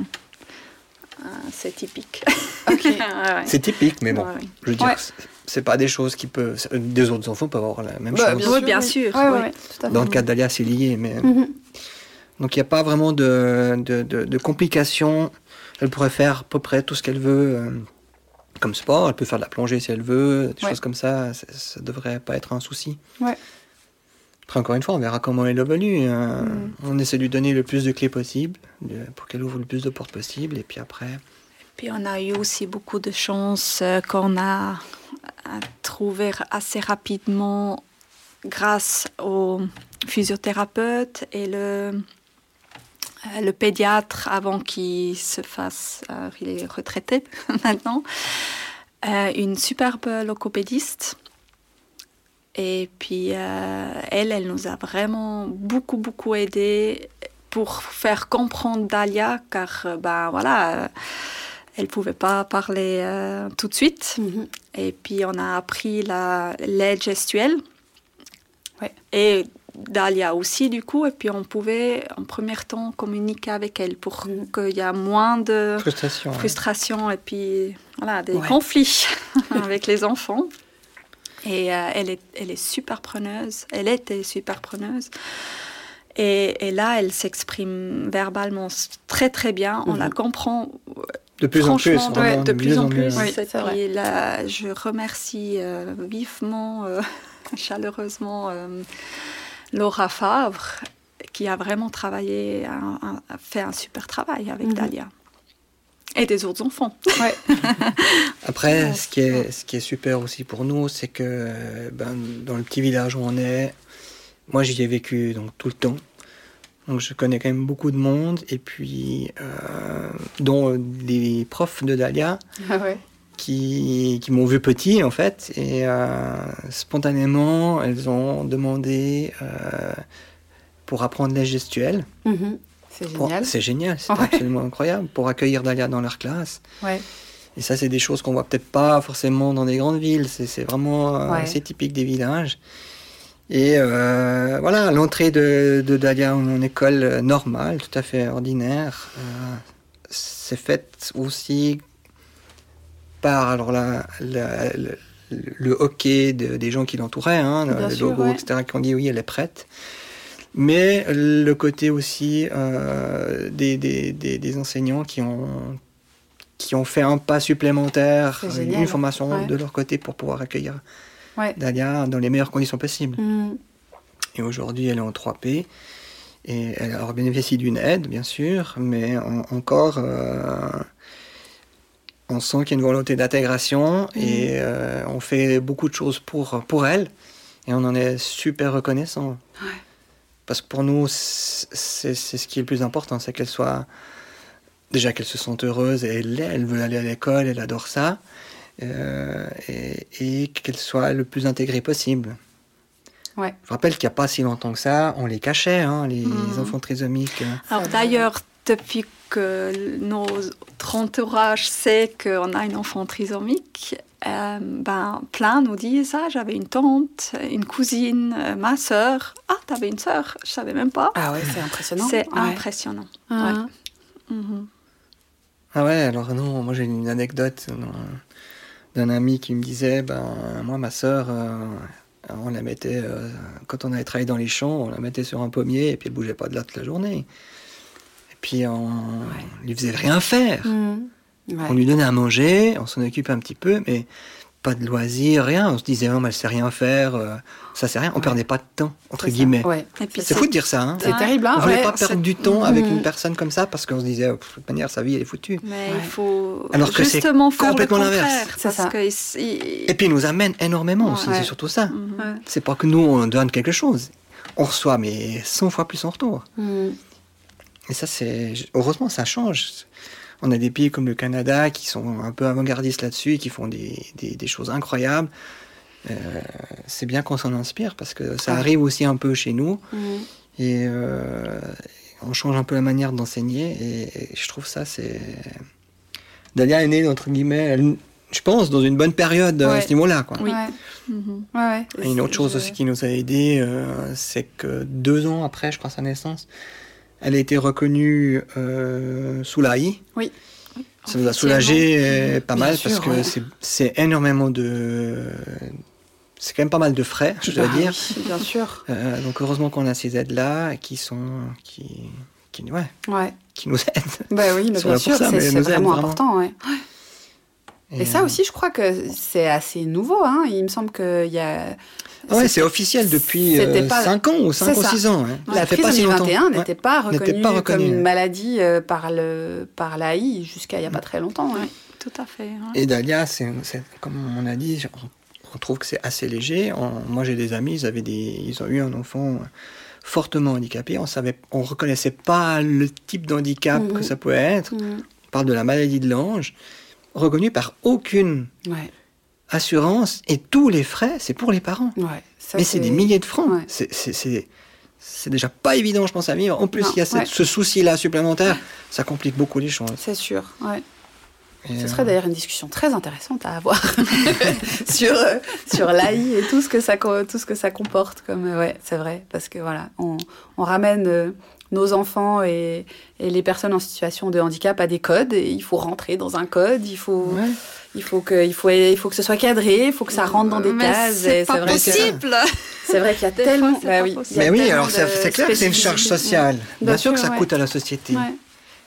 c'est typique. Ouais. C'est typique, mais bon, Ouais, ouais. je veux dire, Ouais. c'est- c'est pas des choses qui peuvent. Des autres enfants peuvent avoir la même Bah, chose. Oui, bien sûr, Ouais, ouais, oui. à fait. Dans le cas d'Alia, c'est lié, mais. Mhm. Donc il n'y a pas vraiment de, de, de- de complications. Elle pourrait faire à peu près tout ce qu'elle veut euh, comme sport. Elle peut faire de la plongée si elle veut, des Ouais. choses comme ça. Ça- Ça devrait pas être un souci. Ouais. Après, encore une fois, on verra comment elle évolue. hein. Mhm. On essaie de lui donner le plus de clés possible de- pour qu'elle ouvre le plus de portes possible. Et puis après, Puis on a eu aussi beaucoup de chance euh, qu'on a trouvé assez rapidement grâce au physiothérapeute et le, euh, le pédiatre avant qu'il se fasse, euh, il est retraité maintenant, une superbe locopédiste. Et puis euh, elle, elle nous a vraiment beaucoup, beaucoup aidé pour faire comprendre Dalia, car euh, ben voilà, euh, elle pouvait pas parler euh, tout de suite. Mhm. Et puis on a appris la l'aide gestuelle. Ouais. Et Dalia aussi du coup. Et puis on pouvait en premier temps communiquer avec elle pour Mhm. qu'il y ait moins de frustration. frustration et puis voilà, des Ouais. conflits avec les enfants. Et euh, elle, est, elle est super preneuse. Elle était super preneuse. Et, et là, elle s'exprime verbalement très très bien. On Mhm. la comprend De plus en plus, franchement vraiment, de, plus en plus. Oui, Et c'est vrai. puis là, je remercie euh, vivement, euh, chaleureusement, euh, Laura Favre, qui a vraiment travaillé, un- un- a fait un super travail avec Mhm. Dalia. Et des autres enfants. Ouais. Après, Ouais, ce qui, est, ce qui est super aussi pour nous, c'est que euh, ben, dans le petit village où on est, moi j'y ai vécu donc, tout le temps. Donc je connais quand même beaucoup de monde, et puis euh, dont des profs de Dalia Ah ouais. qui, qui m'ont vu petit en fait, et euh, spontanément elles ont demandé euh, pour apprendre les gestuels. Mhm. C'est génial. C'est génial, c'est Ouais. absolument incroyable, pour accueillir Dalia dans leur classe. Ouais. Et ça, c'est des choses qu'on voit peut-être pas forcément dans des grandes villes. C'est vraiment euh, Ouais. assez typique des villages. Et euh, voilà, l'entrée de, de Dalia en école euh, normale, tout à fait ordinaire, euh, c'est faite aussi par alors la, la- le, le hockey de- des gens qui l'entouraient, hein, le sûr, logo, ouais. etc., qui ont dit oui, elle est prête. Mais le côté aussi euh, des, des, des, des enseignants qui ont, qui ont fait un pas supplémentaire, génial. une formation Ouais. de leur côté pour pouvoir accueillir Ouais. Dalia dans les meilleures conditions possibles. Mhm. Et aujourd'hui, elle est en 3P. Et elle alors bénéficie d'une aide, bien sûr, mais en- encore, euh, on sent qu'il y a une volonté d'intégration et euh, on fait beaucoup de choses pour, pour elle. Et on en est super reconnaissant. Ouais. Parce que pour nous, c'est ce qui est le plus important, c'est qu'elle soit. Déjà qu'elle se sente heureuse, et elle veut aller à l'école, elle adore ça. euh, et et qu'elle soit le plus intégrée possible. Ouais. Je rappelle qu'il n'y a pas si longtemps que ça, on les cachait, hein, les Mhm. enfants trisomiques. Alors d'ailleurs, depuis que notre entourage sait qu'on a une enfant trisomique, euh, ben, plein nous disent Ah, j'avais une tante, une cousine, euh, ma sœur. Ah, t'avais une sœur Je savais même pas. Ah ouais, c'est impressionnant. C'est Ouais. impressionnant. Ah. Mhm. Ah ouais, alors non, moi j'ai une anecdote d'un- ami qui me disait, ben moi ma sœur, euh, on la mettait, euh, quand on allait travailler dans les champs, on la mettait sur un pommier et puis elle bougeait pas de là toute la journée. Et puis on lui faisait rien faire. Mhm. Ouais. On lui donnait à manger, on s'en occupe un petit peu, mais pas de loisirs, rien. On se disait, non, mais elle sait rien faire, euh, ça c'est rien. On Ouais. perdait pas de temps, entre guillemets. Ouais. C'est fou de dire ça, hein. C'est terrible, hein On voulait ouais, pas c'est- perdre du temps avec une personne comme ça parce qu'on se disait, oh, de toute manière, sa vie elle est foutue. Mais Ouais. il faut Alors que c'est complètement l'inverse. contraire. C'est Parce ça. que il- il- Et puis il nous amène énormément aussi, c'est surtout ça. Mhm. Ouais. C'est pas que nous on donne quelque chose, on reçoit mais 100 fois plus en retour. Mhm. Et ça c'est heureusement ça change. On a des pays comme le Canada qui sont un peu avant-gardistes là-dessus, et qui font des, des- des choses incroyables. Euh, c'est bien qu'on s'en inspire parce que ça arrive aussi un peu chez nous Mhm. et euh, on change un peu la manière d'enseigner et, et je trouve ça c'est Dalia est née entre guillemets elle- je pense dans une bonne période euh, à ce niveau-là quoi. Oui. Ouais. Mhm. Ouais, ouais. Et une autre chose Je- aussi qui nous a aidé, euh, c'est que deux ans après, je crois, sa naissance, elle a été reconnue euh, sous l'AI. Oui. ça nous a soulagé euh, pas Bien mal sûr, parce que ouais. c'est- énormément de. C'est quand même pas mal de frais, je dois Bah dire. oui, bien sûr. Euh, donc heureusement qu'on a ces aides-là qui sont. qui, qui, ouais, Ouais. qui nous aident. Bah oui, mais bien sûr, c'est vraiment vraiment. important, ouais. Et, ça euh, aussi, je crois que c'est assez nouveau. Hein. Il me semble qu'il y a. Ouais, c'est officiel depuis c'était pas- 5 ans ou 5 c'est ou ça. 6 ans. La Ça fait pas si trisomie longtemps. 21 Ouais. n'était pas reconnue comme une maladie euh, par le par l'AI jusqu'à il y a pas très longtemps. ouais. Tout à fait. Et c'est, c'est- comme on a dit, on, trouve que c'est assez léger. On- moi, j'ai des amis, ils, avaient des, ils ont eu un enfant fortement handicapé. On savait, on reconnaissait pas le type d'handicap Mhm. que ça pouvait être. Mhm. On parle de la maladie de l'ange, reconnue par aucune Ouais, assurance. Et tous les frais, c'est pour les parents. ouais. Ça, Mais c'est des milliers de francs. Ouais. C'est, c'est, déjà pas évident, je pense, à vivre. En plus, Non, il y a cette- ouais. ce souci-là supplémentaire. Ça complique beaucoup les choses. C'est sûr. Ouais. Et, Ce euh, serait d'ailleurs une discussion très intéressante à avoir sur euh, sur l'AI et tout ce que ça tout ce que ça comporte comme euh, ouais c'est vrai parce que voilà on, on ramène euh, nos enfants et, et les personnes en situation de handicap à des codes et il faut rentrer dans un code il faut ouais. il faut que il faut il faut que ce soit cadré il faut que ça rentre dans des Mais cases c'est pas vrai possible. c'est vrai qu'il y a tellement bah oui, y a Mais oui, tellement alors de c'est, c'est clair que c'est une charge sociale. Bien, Bien sûr, que ça ouais. coûte à la société. ouais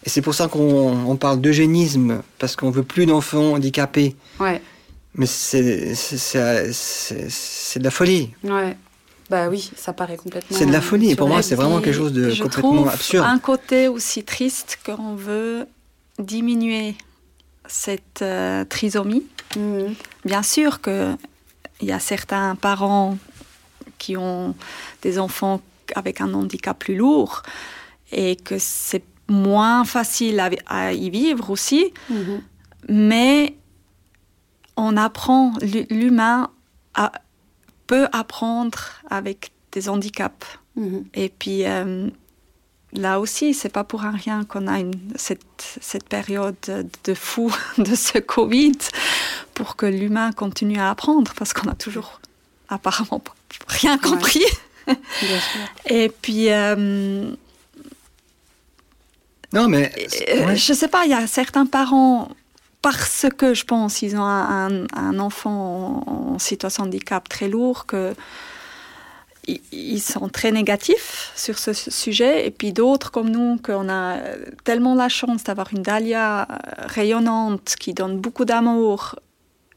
Et c'est pour ça qu'on on parle d'eugénisme, parce qu'on veut plus d'enfants handicapés. ouais Mais c'est, de la folie. ouais bah oui ça paraît complètement C'est de la folie. Et pour moi, c'est vraiment quelque chose de je complètement absurde. un côté aussi triste qu'on veut diminuer cette euh, trisomie. Mhm. Bien sûr que il y a certains parents qui ont des enfants avec un handicap plus lourd et que c'est moins facile à, à y vivre aussi, Mhm. mais on apprend, l'hu- l'humain a- peut apprendre avec des handicaps. Mhm. Et puis euh, là aussi, c'est pas pour un rien qu'on a une, cette, cette période de fou de ce Covid pour que l'humain continue à apprendre parce qu'on a toujours apparemment rien compris. Bien sûr. Et puis, euh, Non, mais. euh, ouais. je sais pas, il y a certains parents, parce que je pense ils ont un, enfant en, en situation de handicap très lourd, que i- ils sont très négatifs sur ce su- sujet. Et puis d'autres comme nous, qu'on a tellement la chance d'avoir une Dahlia euh, rayonnante qui donne beaucoup d'amour.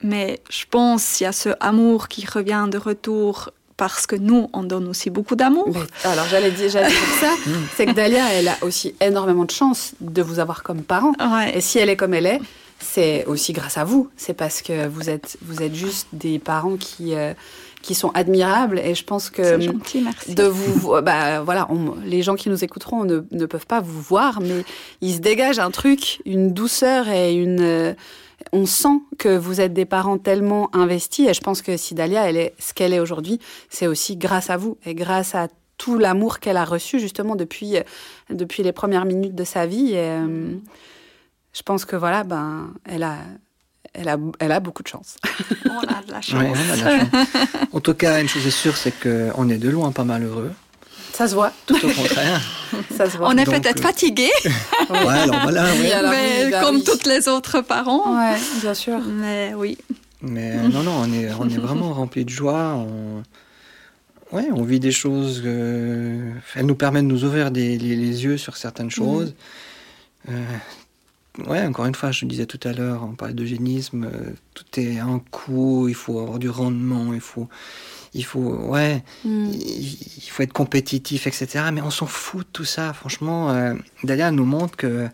Mais je pense qu'il y a ce amour qui revient de retour parce que nous, on donne aussi beaucoup d'amour. Alors j'allais dire, j'allais dire ça, c'est que Dahlia, elle a aussi énormément de chance de vous avoir comme parent. Ouais. Et si elle est comme elle est, c'est aussi grâce à vous. C'est parce que vous êtes, vous êtes juste des parents qui, euh, qui sont admirables. Et je pense que C'est gentil, merci. de vous, bah voilà, on- les gens qui nous écouteront ne, ne peuvent pas vous voir, mais il se dégage un truc, une douceur et une. euh, on sent que vous êtes des parents tellement investis. Et je pense que si Dahlia, elle est ce qu'elle est aujourd'hui, c'est aussi grâce à vous et grâce à tout l'amour qu'elle a reçu justement depuis, euh, depuis les premières minutes de sa vie. Et, euh, je pense que voilà, ben, elle a, elle a, elle a beaucoup de chance. On a de la chance. Ouais, on a de la chance. En tout cas, une chose est sûre, c'est qu'on est de loin pas malheureux. Ça se voit, Tout au contraire. ça se voit. On est peut-être euh, fatigué, ouais, alors voilà, Oui, ouais. alors mais oui, comme oui. toutes les autres parents. Ouais, bien sûr. Mais oui. Mais euh, non, non, on est, on est vraiment rempli de joie. On, ouais, on vit des choses. euh, elles nous permettent de nous ouvrir des- les, les yeux sur certaines choses. Euh, ouais, encore une fois, je le disais tout à l'heure, on parlait d'eugénisme. euh, tout est un coût, il faut avoir du rendement, il faut. Il faut, ouais, Mm. il, il faut être compétitif, etc. Mais on s'en fout de tout ça. Franchement, euh, Dahlia nous montre que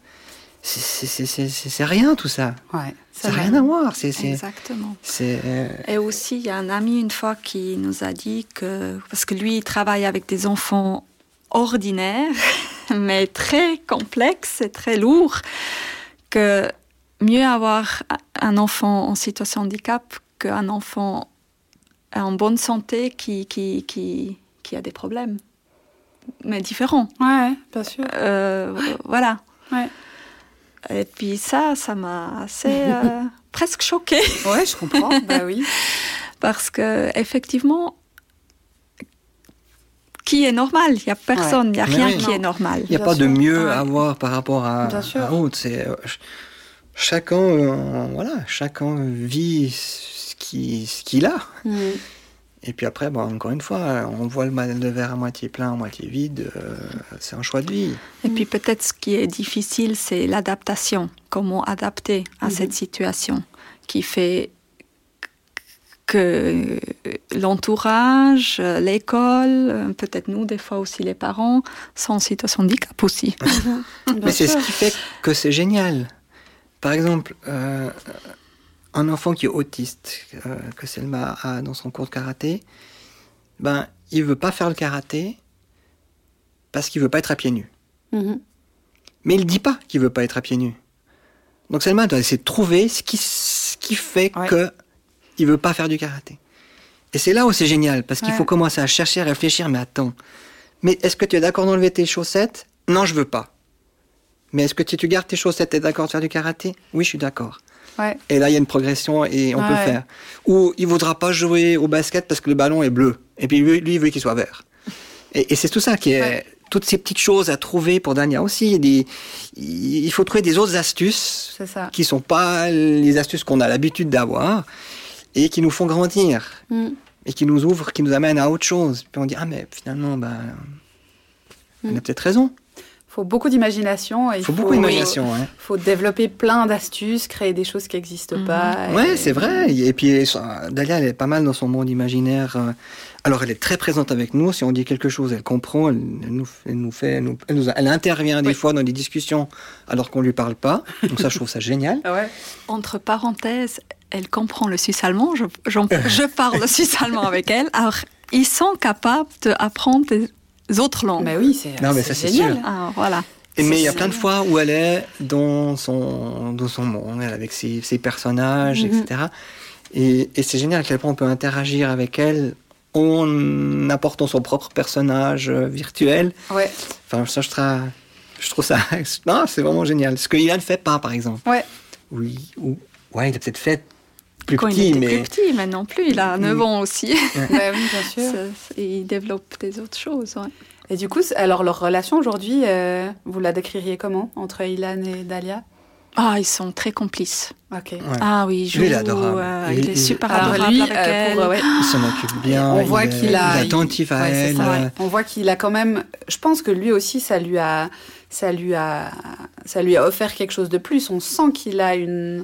c'est- rien tout ça. Ouais, Ça n'a rien à voir. C'est, Exactement. euh, Et aussi, il y a un ami une fois qui nous a dit que, parce que lui, il travaille avec des enfants ordinaires, mais très complexes et très lourds, que mieux avoir un enfant en situation de handicap qu'un enfant en bonne santé qui, qui, qui, qui a des problèmes, mais différents. Ouais, bien sûr. Euh, Voilà. Ouais. Et puis ça, ça m'a assez euh, presque choquée. Ouais, je comprends. bah oui. Parce que effectivement, qui est normal Il n'y a personne, il n'y a rien oui. qui Non. est normal. Il n'y a Bien pas de mieux Ouais. à voir par rapport à, à autre. C'est, euh, chacun, euh, voilà, chacun vit ce qu'il ce qu'il a. Mm. Et puis après, bon, encore une fois, on voit le, le verre à moitié plein, à moitié vide. euh, c'est un choix de vie. Et puis peut-être ce qui est difficile, c'est l'adaptation. Comment adapter à Mhm. cette situation qui fait que l'entourage, euh, l'école, euh, peut-être nous, des fois aussi les parents, sont en situation de handicap aussi. Mais c'est ce qui fait que c'est génial. Par exemple, euh, un enfant qui est autiste, euh, que Selma a dans son cours de karaté, ben, il veut pas faire le karaté parce qu'il veut pas être à pieds nus. Mhm. Mais il dit pas qu'il veut pas être à pieds nus. Donc Selma doit essayer de trouver ce qui, ce qui fait Ouais. que il veut pas faire du karaté. Et c'est là où c'est génial, parce qu'il Ouais. faut commencer à chercher, à réfléchir, mais attends, mais est-ce que tu es d'accord d'enlever tes chaussettes? Non, je veux pas. Mais est-ce que tu, tu gardes tes chaussettes, tu es d'accord de faire du karaté? Oui, je suis d'accord. Ouais. Et là, il y a une progression et on Ouais. peut faire. Ou il voudra pas jouer au basket parce que le ballon est bleu. Et puis lui, lui, il veut qu'il soit vert. Et, et c'est tout ça qui est. Toutes ces petites choses à trouver pour Dania aussi. Des, il faut trouver des autres astuces ça. qui sont pas les astuces qu'on a l'habitude d'avoir et qui nous font grandir Mm. et qui nous ouvrent, qui nous amènent à autre chose. Puis on dit ah mais finalement ben, on Mm. a peut-être raison. faut beaucoup d'imagination. et Il faut beaucoup d'imagination. Hein. faut développer plein d'astuces, créer des choses qui n'existent Mhm. pas. et- Ouais, c'est vrai. Et puis Dalia, elle est pas mal dans son monde imaginaire. euh. Alors, elle est très présente avec nous. Si on dit quelque chose, elle comprend. Elle, elle nous, elle nous fait, elle, nous- elle nous- elle intervient des fois dans des discussions alors qu'on lui parle pas. Donc ça, je trouve ça génial. Ouais. Entre parenthèses, elle comprend le suisse-allemand. Je, j'en- je parle suisse-allemand avec elle. Alors, ils sont capables d'apprendre des autres langues. Mais oui, c'est Non, mais c'est ça, c'est génial. sûr. Ah, voilà. Et mais il y a plein de fois où elle est dans son, dans son monde, elle, avec ses, ses personnages, Mhm. etc. Et, et c'est génial à quel point on peut interagir avec elle en apportant son propre personnage euh, virtuel. Ouais. Enfin, ça, je, tra- je trouve ça. Non, c'est vraiment génial. Ce que Ilan ne fait pas, par exemple. Ouais. Oui. Ou, ouais, il a peut-être fait plus Quand petit, il était mais. plus petit, mais non plus. Il a 9 Mm. ans aussi. Ouais, oui, bien sûr. Ça- il développe des autres choses. ouais. Et du coup, alors leur relation aujourd'hui, euh, vous la décririez comment entre Ilan et Dalia? Ah, ils sont très complices. Ok. Ouais. Ah oui, il joue. Lui, il est adorable. euh, Il- il, est super adorable lui, avec euh, elle. pour, ouais, Il s'en occupe bien. on il voit est- qu'il a, il est attentif à Ouais, elle. ça. euh, On voit qu'il a quand même. Je pense que lui aussi, ça lui a, ça lui a, ça lui a offert quelque chose de plus. On sent qu'il a une,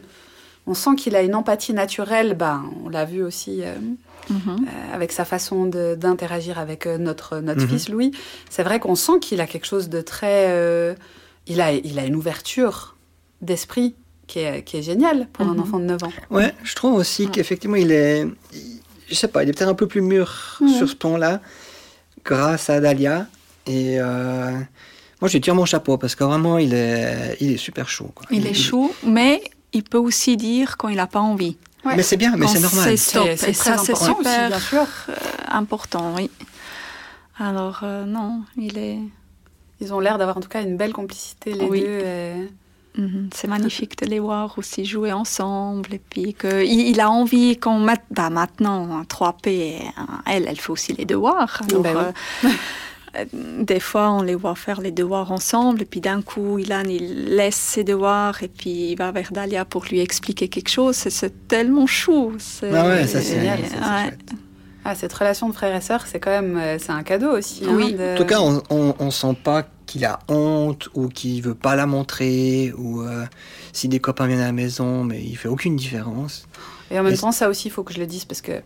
on sent qu'il a une empathie naturelle. Ben, on l'a vu aussi euh, Mhm. euh, avec sa façon d'interagir avec euh, notre notre Mhm. fils Louis. C'est vrai qu'on sent qu'il a quelque chose de très. euh, il a, il a une ouverture d'esprit qui est, qui est géniale pour un Mhm. enfant de 9 ans. Ouais, je trouve aussi qu'effectivement, il est. il- Je sais pas, il est peut-être un peu plus mûr sur ce plan-là, grâce à Dalia. Et euh, moi, je lui tire mon chapeau parce que vraiment, il est, il est super chaud. quoi. Il est chaud, mais il peut aussi dire quand il n'a pas envie. Ouais. Mais c'est bien, mais c'est normal. c'est stop. C'est- c'est Et ça, c'est important aussi, super bien sûr. euh, important, oui. Alors, euh, non, il est. Ils ont l'air d'avoir en tout cas une belle complicité les Oui. deux. et- Mhm, C'est magnifique de les voir aussi jouer ensemble et puis que il, il a envie qu'on mat- bah maintenant 3P hein, elle elle fait aussi les devoirs alors, Ben euh, euh, des fois on les voit faire les devoirs ensemble et puis d'un coup Ilan il laisse ses devoirs et puis il va vers Dalia pour lui expliquer quelque chose c'est- tellement chou c'est Ah ouais, ça c'est génial, Ouais. Ah, cette relation de frère et sœur, c'est quand même euh, c'est un cadeau aussi. Oui. hein, de- En tout cas, on, on, on sent pas qu'il a honte ou qu'il veut pas la montrer ou euh, si des copains viennent à la maison, mais il fait aucune différence. Et en même Et- temps, ça aussi, il faut que je le dise parce que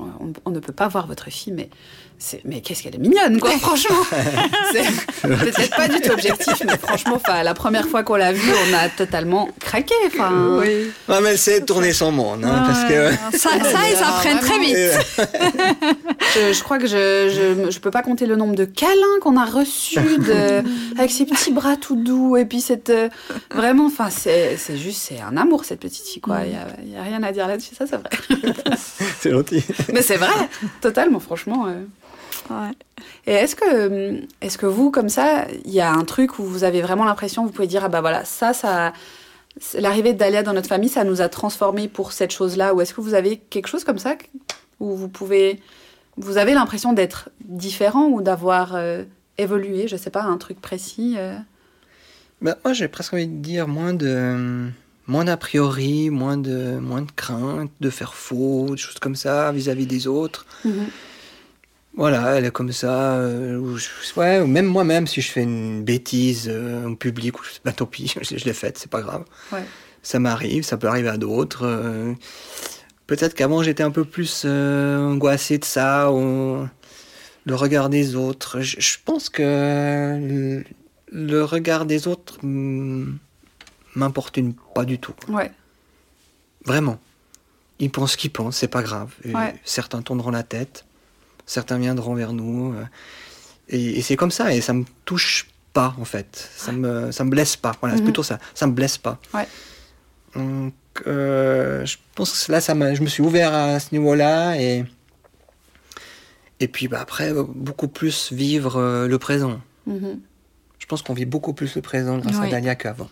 on, on ne peut pas voir votre fille, mais mais qu'est-ce qu'elle est mignonne, quoi. franchement, c'est peut-être pas du tout objectif, mais franchement, enfin, la première fois qu'on l'a vue, on a totalement craqué. Enfin, oui Ouais, mais c'est tourner son monde, hein, parce que. ça, ça ils apprennent très vite je, je crois que je, je je peux pas compter le nombre de câlins qu'on a reçus de, avec ses petits bras tout doux et puis cette euh, vraiment, enfin, c'est c'est juste c'est un amour cette petite fille, quoi. Il y a, il y a rien à dire là-dessus, ça c'est vrai. c'est gentil. Mais c'est vrai, totalement, franchement. euh. Ouais. Et est-ce que, est-ce que vous, comme ça, il y a un truc où vous avez vraiment l'impression, vous pouvez dire, ah bah voilà, ça, ça, l'arrivée de Dalia dans notre famille, ça nous a transformés pour cette chose-là Ou est-ce que vous avez quelque chose comme ça où vous pouvez, vous avez l'impression d'être différent ou d'avoir euh, évolué, je sais pas, un truc précis euh? Bah, moi, j'ai presque envie de dire moins de, moins d'a priori, moins de, moins de crainte de faire faux, des choses comme ça vis-à-vis des autres. Mhm. Voilà, elle est comme ça. euh, ou je- ouais, ou même moi-même, si je fais une bêtise euh, en public, ou je- bah, tant pis, je, je l'ai faite, c'est pas grave. Ouais. Ça m'arrive, ça peut arriver à d'autres. euh, Peut-être qu'avant j'étais un peu plus angoissé de ça, ou le regard des autres. Je, je pense que le, le regard des autres m'importune pas du tout. Ouais. Vraiment. Ils pensent ce qu'ils pensent, c'est pas grave. Ouais. Certains tourneront la tête, certains viendront vers nous. euh, et et c'est comme ça, et ça me touche pas, en fait. Ça me, ça me blesse pas. Voilà, c'est Mhm. plutôt ça. Ça me blesse pas. Ouais. Donc, euh, je pense que là, ça je me suis ouvert à ce niveau-là, et, et puis bah, après, beaucoup plus vivre euh, le présent. Mhm. Je pense qu'on vit beaucoup plus le présent grâce à. Dalia qu'avant.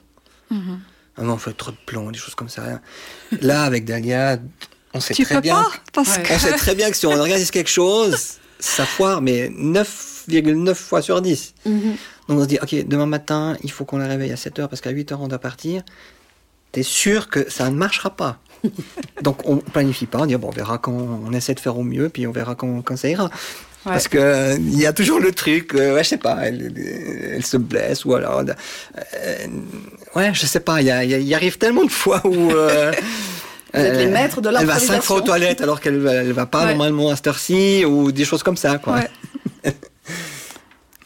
Mhm. Avant, on fait trop de plans, des choses comme ça. Là, avec Dalia, on sait Tu très peux bien. pas parce que On sait très bien que si on organise quelque chose, ça foire, mais 9,9 fois sur 10. Mhm. Donc on se dit, ok, demain matin, il faut qu'on la réveille à 7 heures parce qu'à 8 heures, on doit partir. T'es sûr que ça ne marchera pas? Donc on planifie pas, on dit, bon, on verra quand on essaie de faire au mieux, puis on verra quand, quand ça ira. Ouais. Parce que euh, il y a toujours le truc, euh, ouais, je sais pas, elle, elle se blesse ou alors, euh, ouais, je sais pas, y, y il y arrive tellement de fois où euh, Vous êtes les maîtres de Elle va cinq fois aux toilettes alors qu'elle va, elle va pas Ouais. normalement à cette heure-ci ou des choses comme ça, quoi. Ouais.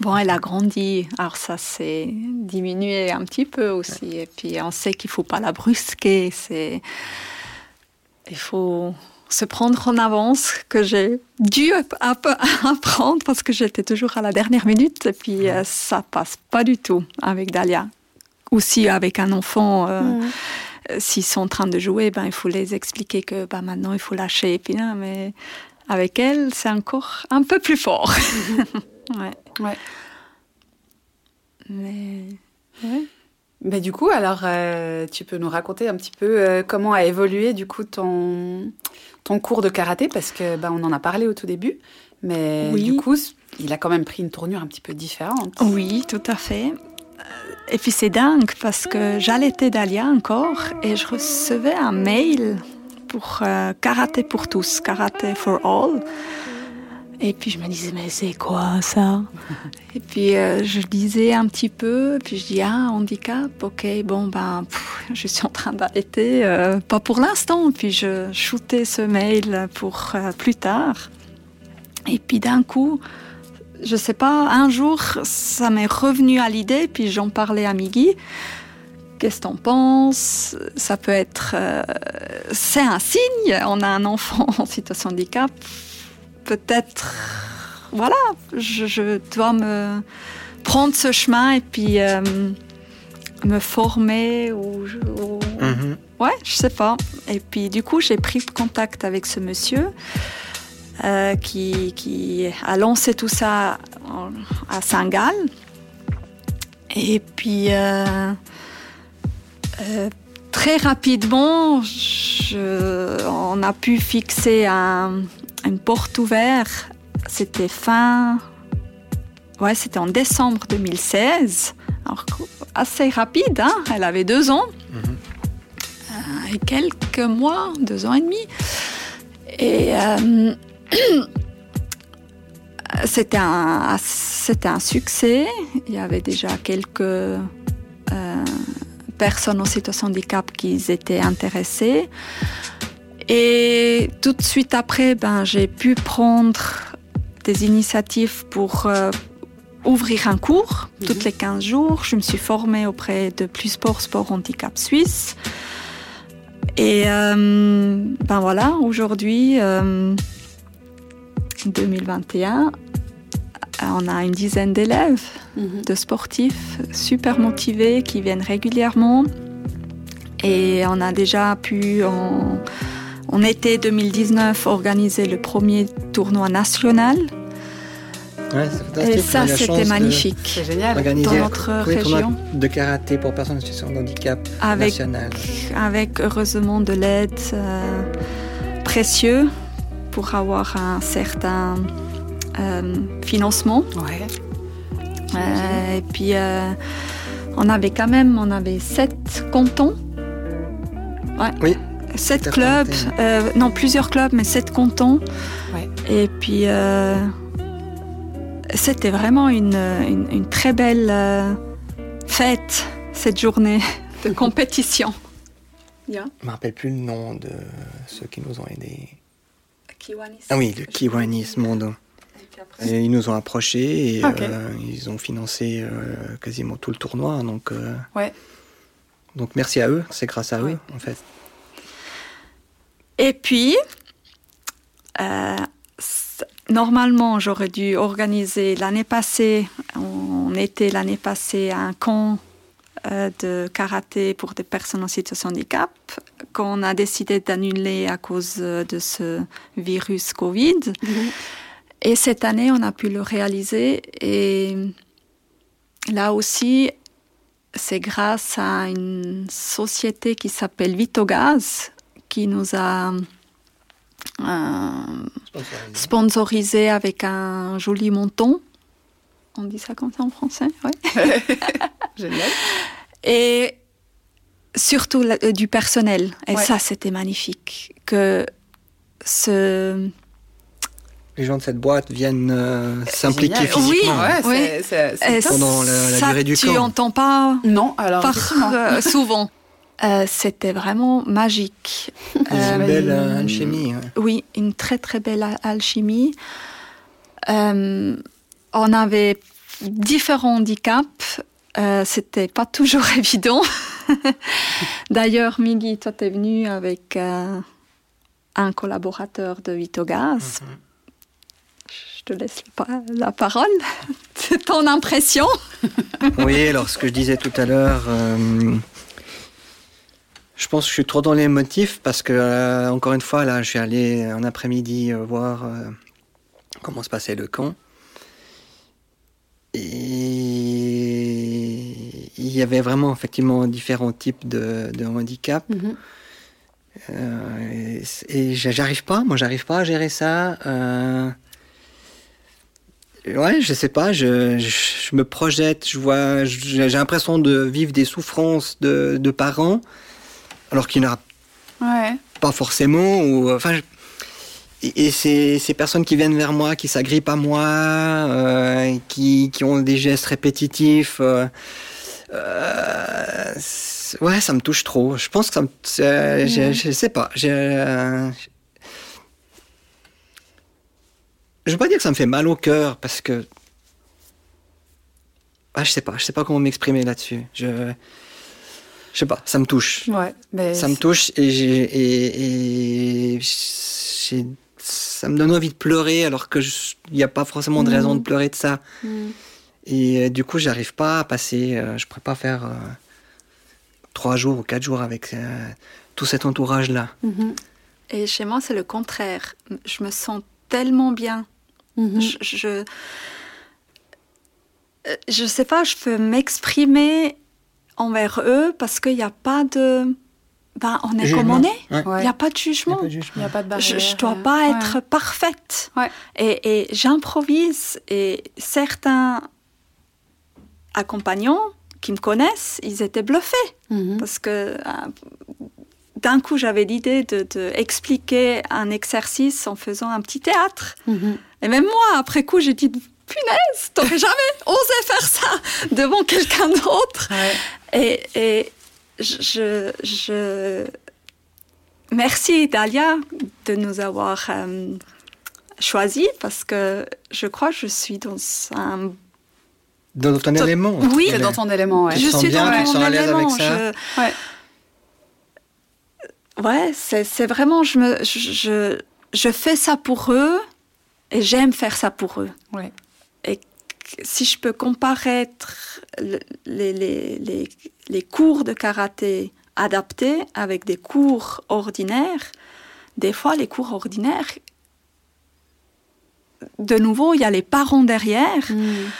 Bon, elle a grandi, alors ça s'est diminué un petit peu aussi. Et puis on sait qu'il faut pas la brusquer. C'est, il faut se prendre en avance que j'ai dû un peu apprendre parce que j'étais toujours à la dernière minute. Et puis euh, ça passe pas du tout avec Dalia. Aussi avec un enfant. euh. Euh, S'ils sont en train de jouer, ben, il faut les expliquer que ben, maintenant il faut lâcher. Et puis, non, mais avec elle, c'est encore un peu plus fort. ouais. Ouais. Mais ouais. Mais du coup, alors, euh, tu peux nous raconter un petit peu euh, comment a évolué du coup ton, ton cours de karaté? Parce que bah, on en a parlé au tout début, mais Oui. du coup, il a quand même pris une tournure un petit peu différente. Oui, tout à fait. Euh, Et puis c'est dingue parce que j'allaitais Dalia encore et je recevais un mail pour euh, karaté pour tous, karaté for all. Et puis je me disais, mais c'est quoi ça? Et puis euh, je lisais un petit peu, puis je dis, ah, handicap, ok, bon, ben, je suis en train d'allaiter, pas pour l'instant. Puis je shootais ce mail pour plus tard. Et puis d'un coup, je sais pas, un jour, ça m'est revenu à l'idée, puis j'en parlais à Migui. Qu'est-ce que t'en penses? Ça peut être. euh, c'est un signe, on a un enfant en situation de handicap. Peut-être. Voilà, je, je dois me prendre ce chemin et puis euh, me former ou- Mhm. Ouais, je sais pas. Et puis du coup, j'ai pris contact avec ce monsieur euh, qui, qui a lancé tout ça en- à Saint-Gall. Et puis euh, euh, très rapidement, je- on a pu fixer un- une porte ouverte. C'était fin. Ouais, c'était en décembre 2016. Alors, assez rapide, hein Elle avait deux ans Mhm. et quelques mois, deux ans et demi. Et euh, c'était un, c'était un succès. Il y avait déjà quelques euh, personnes en situation de handicap qui étaient intéressées. Et tout de suite après, ben, j'ai pu prendre des initiatives pour euh, ouvrir un cours Mhm. toutes les 15 jours. Je me suis formée auprès de Plus Sport Sport Handicap Suisse. Et euh, ben voilà, aujourd'hui, 2021, on a une dizaine d'élèves, Mhm. de sportifs super motivés qui viennent régulièrement. Et on a déjà pu, en, en été 2019, organiser le premier tournoi national. Ouais, c'est fantastique. Et ça, c'était magnifique. C'est génial. Organiser Dans un notre région. de karaté pour personnes en situation de handicap Avec national. avec heureusement de l'aide euh, précieux pour avoir un certain euh, financement. Ouais. Euh, et puis euh, on avait quand même on avait sept cantons Ouais. Oui. Sept clubs, euh, non plusieurs clubs, mais sept cantons. Ouais. Et puis euh, c'était vraiment une, une, une très belle euh, fête cette journée de compétition. Yeah. Je me rappelle plus le nom de ceux qui nous ont aidés. Kiwanis. Ah oui, le Kiwanis Mondo. Et Et ils nous ont approchés et euh, ils ont financé euh, quasiment tout le tournoi. Donc, euh, Ouais. donc merci à eux, c'est grâce à Ouais. eux en fait. Et puis, euh, normalement, j'aurais dû organiser l'année passée, on était l'année passée à un camp de karaté pour des personnes en situation de handicap qu'on a décidé d'annuler à cause euh, de ce virus Covid. Et cette année, on a pu le réaliser. Et là aussi, c'est grâce à une société qui s'appelle Vitogaz qui nous a euh, sponsorisé avec un joli montant. On dit ça comme ça en français, ouais. Génial. Et surtout la- euh, du personnel. Et Ouais. ça, c'était magnifique. Que ce... Les gens de cette boîte viennent euh, s'impliquer Génial. physiquement. Ouais, Oui. c'est- c'est c'est et top. Pendant la- la ça, durée du tu camp. entends pas Non, alors par euh, souvent. Euh, c'était vraiment magique. Euh, une belle euh, alchimie. ouais. Oui, une très très belle al- alchimie. Euh, on avait différents handicaps. Euh, C'était pas toujours évident. D'ailleurs, Migui, toi, t'es venu avec euh, un collaborateur de Vitogaz. Je te laisse la, pa- la parole. C'est ton impression. Oui, alors ce que je disais tout à l'heure, euh, je pense que je suis trop dans les motifs parce que, euh, encore une fois, là, je suis allé un après-midi voir euh, comment se passait le camp. Et il y avait vraiment effectivement différents types de, de handicaps. Mhm. Euh, et et j'arrive pas, moi j'arrive pas à gérer ça. euh, Ouais, je sais pas, je, je, je me projette, je vois, j'ai l'impression de vivre des souffrances de, de parents, alors qu'il n'y en a Ouais. pas forcément. Ou, enfin, et, ces, ces personnes qui viennent vers moi, qui s'agrippent à moi, euh, qui, qui ont des gestes répétitifs, euh, euh, ouais, ça me touche trop. Je pense que ça me, je, je sais pas. Je, je veux pas dire que ça me fait mal au cœur parce que, ah, je sais pas, je sais pas comment m'exprimer là-dessus. Je, je sais pas, ça me touche. Ouais. Mais Ça me touche et j'ai- ça me donne envie de pleurer alors qu'il n'y a pas forcément de raison de pleurer de ça. Mhm. Et euh, du coup, j'arrive pas à passer, euh, je pourrais pas faire euh, trois jours ou quatre jours avec euh, tout cet entourage-là. Mhm. Et chez moi, c'est le contraire. Je me sens tellement bien. Mhm. Je, je, je sais pas, je peux m'exprimer envers eux parce qu'il n'y a pas de. Ben, on est Jugement. comme on est. Ouais. Il Ouais. n'y a pas de Il y a jugement. pas de Il n'y jugement. a pas de barrière. Je ne dois pas Ouais. être parfaite. Ouais. Et, et j'improvise. Et certains accompagnants qui me connaissent, ils étaient bluffés. Mhm. Parce que euh, d'un coup, j'avais l'idée de, de expliquer un exercice en faisant un petit théâtre. Mhm. Et même moi, après coup, j'ai dit punaise, t'aurais jamais osé faire ça devant quelqu'un d'autre. Ouais. Et, et je, je. Merci, Dalia, de nous avoir euh, choisis parce que je crois que je suis dans un. Dans ton élément. Oui. Dans ton élément, ouais. Tu te je sens suis bien, dans mon élément. ça je- Ouais. Ouais, c'est c'est vraiment, je, me, je, je, fais ça pour eux et j'aime faire ça pour eux. Ouais. Et si je peux comparer le- les, les, les, les cours de karaté adaptés avec des cours ordinaires, des fois les cours ordinaires, de nouveau, il y a les parents derrière. Mhm.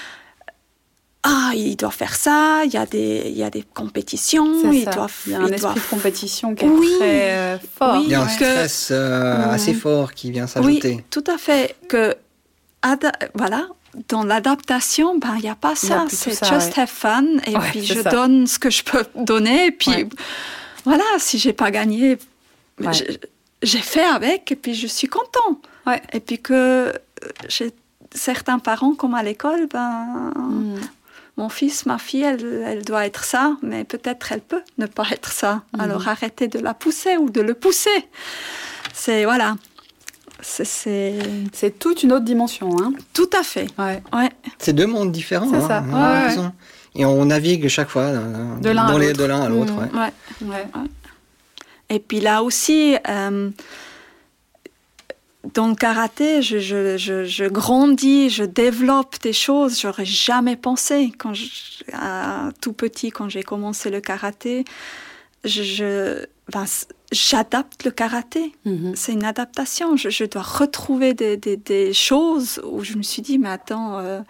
Ah, il doit faire ça, il y a des, il y a des compétitions, il ça. doit, Il y a un esprit doit de compétition qui est Oui. très euh, fort. Oui. Il y a un Ouais. stress euh, assez fort qui vient Oui, s'ajouter. tout à fait. Que, voilà, dans l'adaptation, ben, il n'y a pas ça. C'est just ouais. have fun. Et Ouais, puis, je ça. donne ce que je peux donner. Et puis, Ouais. voilà, si j'ai pas gagné, j'ai- fait avec et puis je suis content. Et puis que euh, j'ai certains parents, comme à l'école, ben, Mm. mon fils, ma fille, elle, elle doit être ça, mais peut-être elle peut ne pas être ça. Mhm. Alors arrêtez de la pousser ou de le pousser. C'est voilà. C'est- toute une autre dimension. Hein. tout à fait. Ouais. Ouais. C'est deux mondes différents. C'est hein, ça. on Ouais, a ouais. raison. Et on navigue chaque fois dans, De l'un à l'autre. de l'un à l'autre. Mm. ouais. Ouais. Ouais. Et puis là aussi, euh, dans le karaté, je, je, je, je grandis, je développe des choses. J'aurais jamais pensé quand je, à tout petit, quand j'ai commencé le karaté, je, je- ben, j'adapte le karaté. Mhm. C'est une adaptation. Je, je dois retrouver des, des, des choses où je me suis dit, mais attends, euh,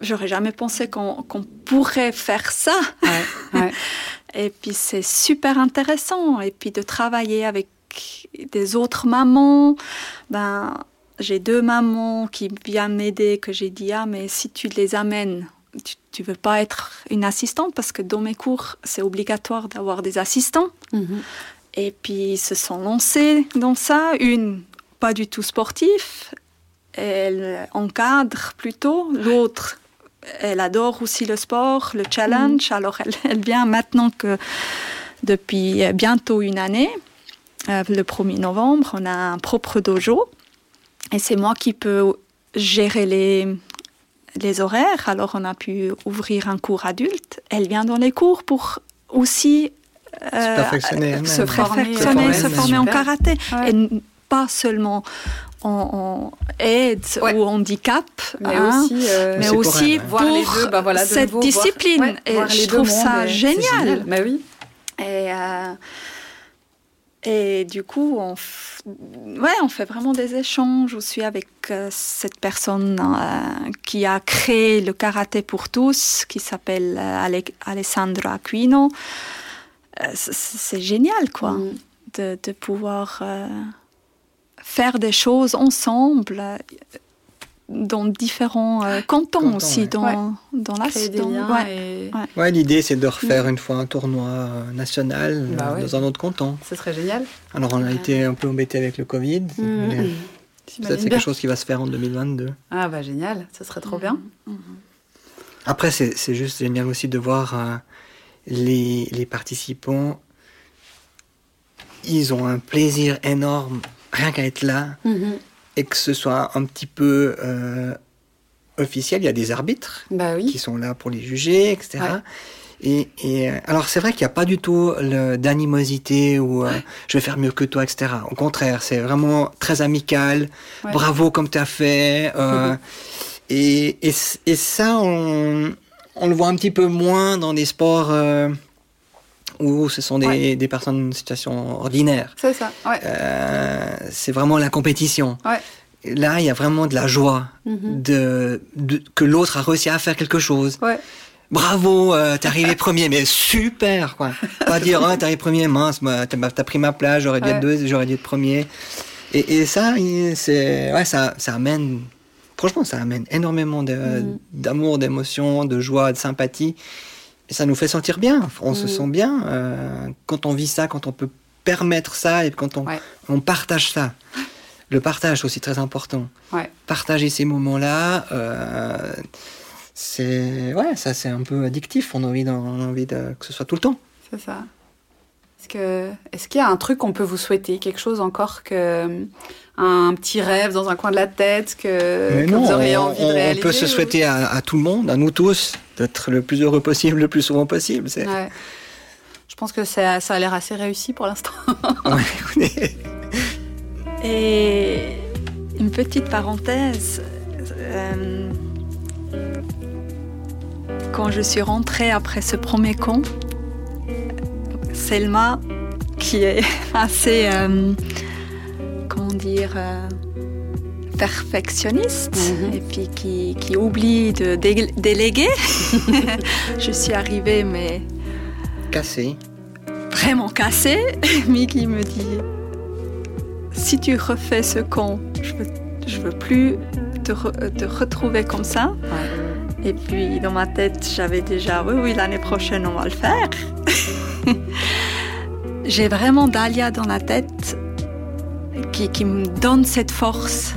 j'aurais jamais pensé qu'on pourrait faire ça. Ouais. Ouais. Et puis c'est super intéressant. Et puis de travailler avec des autres mamans. Ben, j'ai deux mamans qui viennent m'aider, que j'ai dit, ah, mais si tu les amènes, tu, tu veux pas être une assistante parce que dans mes cours, c'est obligatoire d'avoir des assistants. Mhm. Et puis ils se sont lancés dans ça. Une, pas du tout sportif, elle encadre plutôt. L'autre, elle adore aussi le sport, le challenge. Alors elle, elle vient maintenant que depuis bientôt une année, euh, le 1er novembre, on a un propre dojo. Et c'est moi qui peux gérer les, les horaires. Alors on a pu ouvrir un cours adulte. Elle vient dans les cours pour aussi euh, perfectionner euh, se former, perfectionner, se former en karaté. Ouais. Et pas seulement en, en aide Ouais. ou handicap, Mais hein, aussi, euh, mais pour aussi elle, ouais. voir les pour deux, bah voilà, de cette nouveau, voir- discipline. ouais, et voir je trouve ça génial. Bah oui. Et, euh, et du coup, on, f- ouais, on fait vraiment des échanges. Je suis avec euh, cette personne euh, qui a créé le karaté pour tous, qui s'appelle euh, Ale- Alessandro Aquino. C'est génial, quoi, Mm. de, de pouvoir faire des choses ensemble dans différents euh, cantons Cantons, aussi, ouais. dans, Ouais. dans la ouais. et Ouais. Ouais, l'idée c'est de refaire une fois un tournoi euh, national Bah euh, ouais. dans un autre canton. ce serait génial. Alors on a été un peu embêté avec le Covid, mais peut-être c'est quelque chose qui va se faire en 2022. Ah bah génial, ce serait trop bien. Après, c'est c'est juste génial aussi de voir euh, les, les participants. Ils ont un plaisir énorme rien qu'à être là Mhm. Et que ce soit un petit peu euh, officiel. Il y a des arbitres Bah qui sont là pour les juger, etc. Ouais. Et, et, euh, alors c'est vrai qu'il n'y a pas du tout d'animosité ou euh, je vais faire mieux que toi, etc. Au contraire, c'est vraiment très amical. Ouais. Bravo comme tu as fait. euh, et, et, ça, on, on le voit un petit peu moins dans des sports où ce sont des, Ouais. des personnes en situation ordinaire. C'est ça. Ouais. Euh, c'est vraiment la compétition. Ouais. Là, il y a vraiment de la joie Mhm. de, de- que l'autre a réussi à faire quelque chose. Ouais. Bravo, euh, t'es arrivé premier, mais super, quoi. Pas dire, ah, t'es arrivé premier, mince, t'as pris ma place, j'aurais dû être deux, j'aurais dû être premier. Et, et ça, c'est, ouais, ça, ça amène, franchement, ça amène énormément Mhm. d'amour, d'émotion, de joie, de sympathie. Ça nous fait sentir bien. On se Mhm. sent bien euh, quand on vit ça, quand on peut permettre ça et quand on, Ouais. on partage ça. Le partage aussi très important. Ouais. Partager ces moments-là, euh, c'est ouais, ça c'est un peu addictif. On a envie, d'en- on a envie de, que ce soit tout le temps. C'est ça. Est-ce que est-ce qu'il y a un truc qu'on peut vous souhaiter, quelque chose encore que un petit rêve dans un coin de la tête que, Mais que non, vous auriez on, envie de on réaliser peut se ou- souhaiter à, à tout le monde, à nous tous, d'être le plus heureux possible, le plus souvent possible. C'est Ouais. Je pense que ça, ça a l'air assez réussi pour l'instant. Ouais. Et une petite parenthèse. euh, quand je suis rentrée après ce premier con, Selma, qui est assez, euh, comment dire, euh, perfectionniste Mhm. et puis qui, qui oublie de dé- déléguer, je suis arrivée mais Cassé. vraiment cassée. Mickey me dit si tu refais ce con, je veux, je veux plus te, re- te retrouver comme ça. Et puis dans ma tête, j'avais déjà oui, oui, l'année prochaine, on va le faire. j'ai vraiment Dalia dans la tête qui, qui, me donne cette force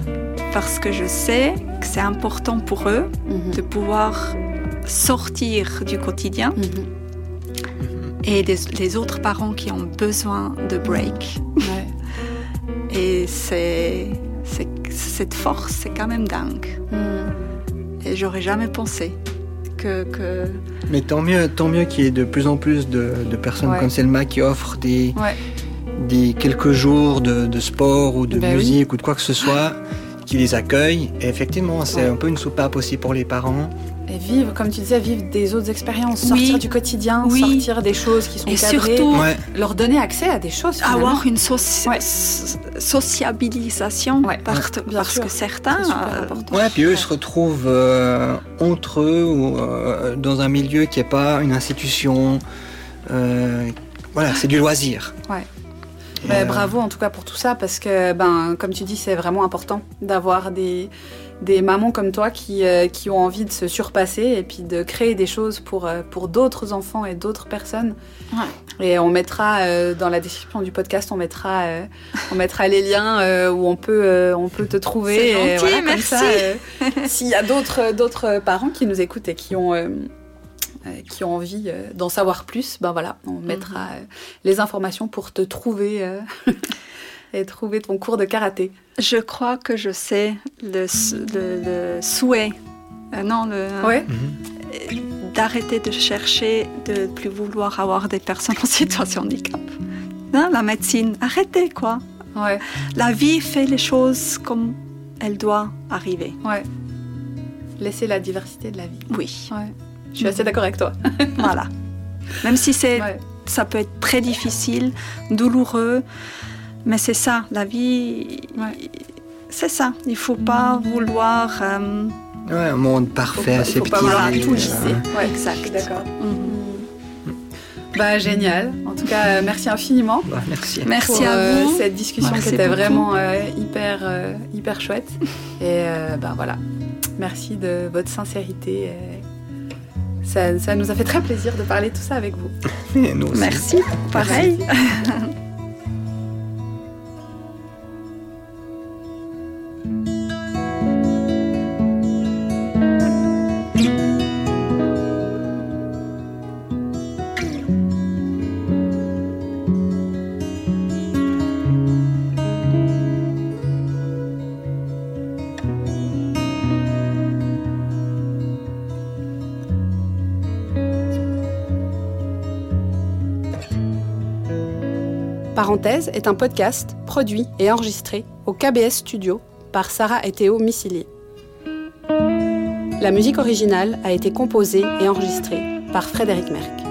parce que je sais que c'est important pour eux Mhm. de pouvoir sortir du quotidien Mhm. et les, les autres parents qui ont besoin de break. Ouais. Et c'est, c'est- cette force, c'est quand même dingue. Mhm. Et j'aurais jamais pensé que, que Mais tant mieux, tant mieux qu'il y ait de plus en plus de, de personnes Ouais. comme Selma qui offrent des, Ouais. des quelques jours de, de sport ou de Ben oui. musique ou de quoi que ce soit, qui les accueillent. Et effectivement, c'est Ouais. un peu une soupape aussi pour les parents. Et vivre, comme tu disais, vivre des autres expériences, Oui. sortir du quotidien, Oui. sortir des choses qui sont Et cadrées, surtout, Ouais, leur donner accès à des choses. finalement. avoir une soci- Ouais. so- sociabilisation Ouais. parce, Bien parce sûr. que certains euh, ouais, puis eux Ouais. se retrouvent euh, entre eux ou euh, dans un milieu qui n'est pas une institution. Euh, voilà, c'est du loisir. Ouais. Euh, bravo en tout cas pour tout ça parce que ben comme tu dis c'est vraiment important d'avoir des des mamans comme toi qui, euh, qui ont envie de se surpasser et puis de créer des choses pour, euh, pour d'autres enfants et d'autres personnes. Et on mettra euh, dans la description du podcast, on mettra, on mettra les liens où on peut, on peut te trouver. Et comme merci. S'il y a d'autres, d'autres parents qui nous écoutent et qui ont, qui ont envie euh, d'en savoir plus, ben voilà, on mettra euh, les informations pour te trouver euh, et trouver ton cours de karaté. je crois que je sais le, s- le- le souhait, euh, non, le, Ouais. mhm. d'arrêter de chercher, de plus vouloir avoir des personnes en situation de handicap. Non, la médecine, arrêtez quoi. Ouais. La vie fait les choses comme elle doit arriver. Ouais. Laisser la diversité de la vie. Oui, Ouais. Je suis assez d'accord avec toi. voilà. Même si c'est, Ouais. ça peut être très difficile, douloureux, mais c'est ça, la vie, Ouais. c'est ça. Il faut pas vouloir. euh, Ouais, un monde Faut parfait, pas, faut aseptisé. pas vouloir tout lisser. Ouais, Exact. D'accord. mhm. Bah génial. En tout cas, euh, merci infiniment. bah, merci. Merci pour, à euh, vous. cette discussion qui était vraiment euh, hyper euh, hyper chouette. Et euh, ben voilà. Merci de votre sincérité. euh, Ça, ça nous a fait très plaisir de parler de tout ça avec vous. Et nous aussi. Merci. Pareil. Parenthèse est un podcast produit et enregistré au KBS Studio par Sarah et Théo Missilier. La musique originale a été composée et enregistrée par Frédéric Merck.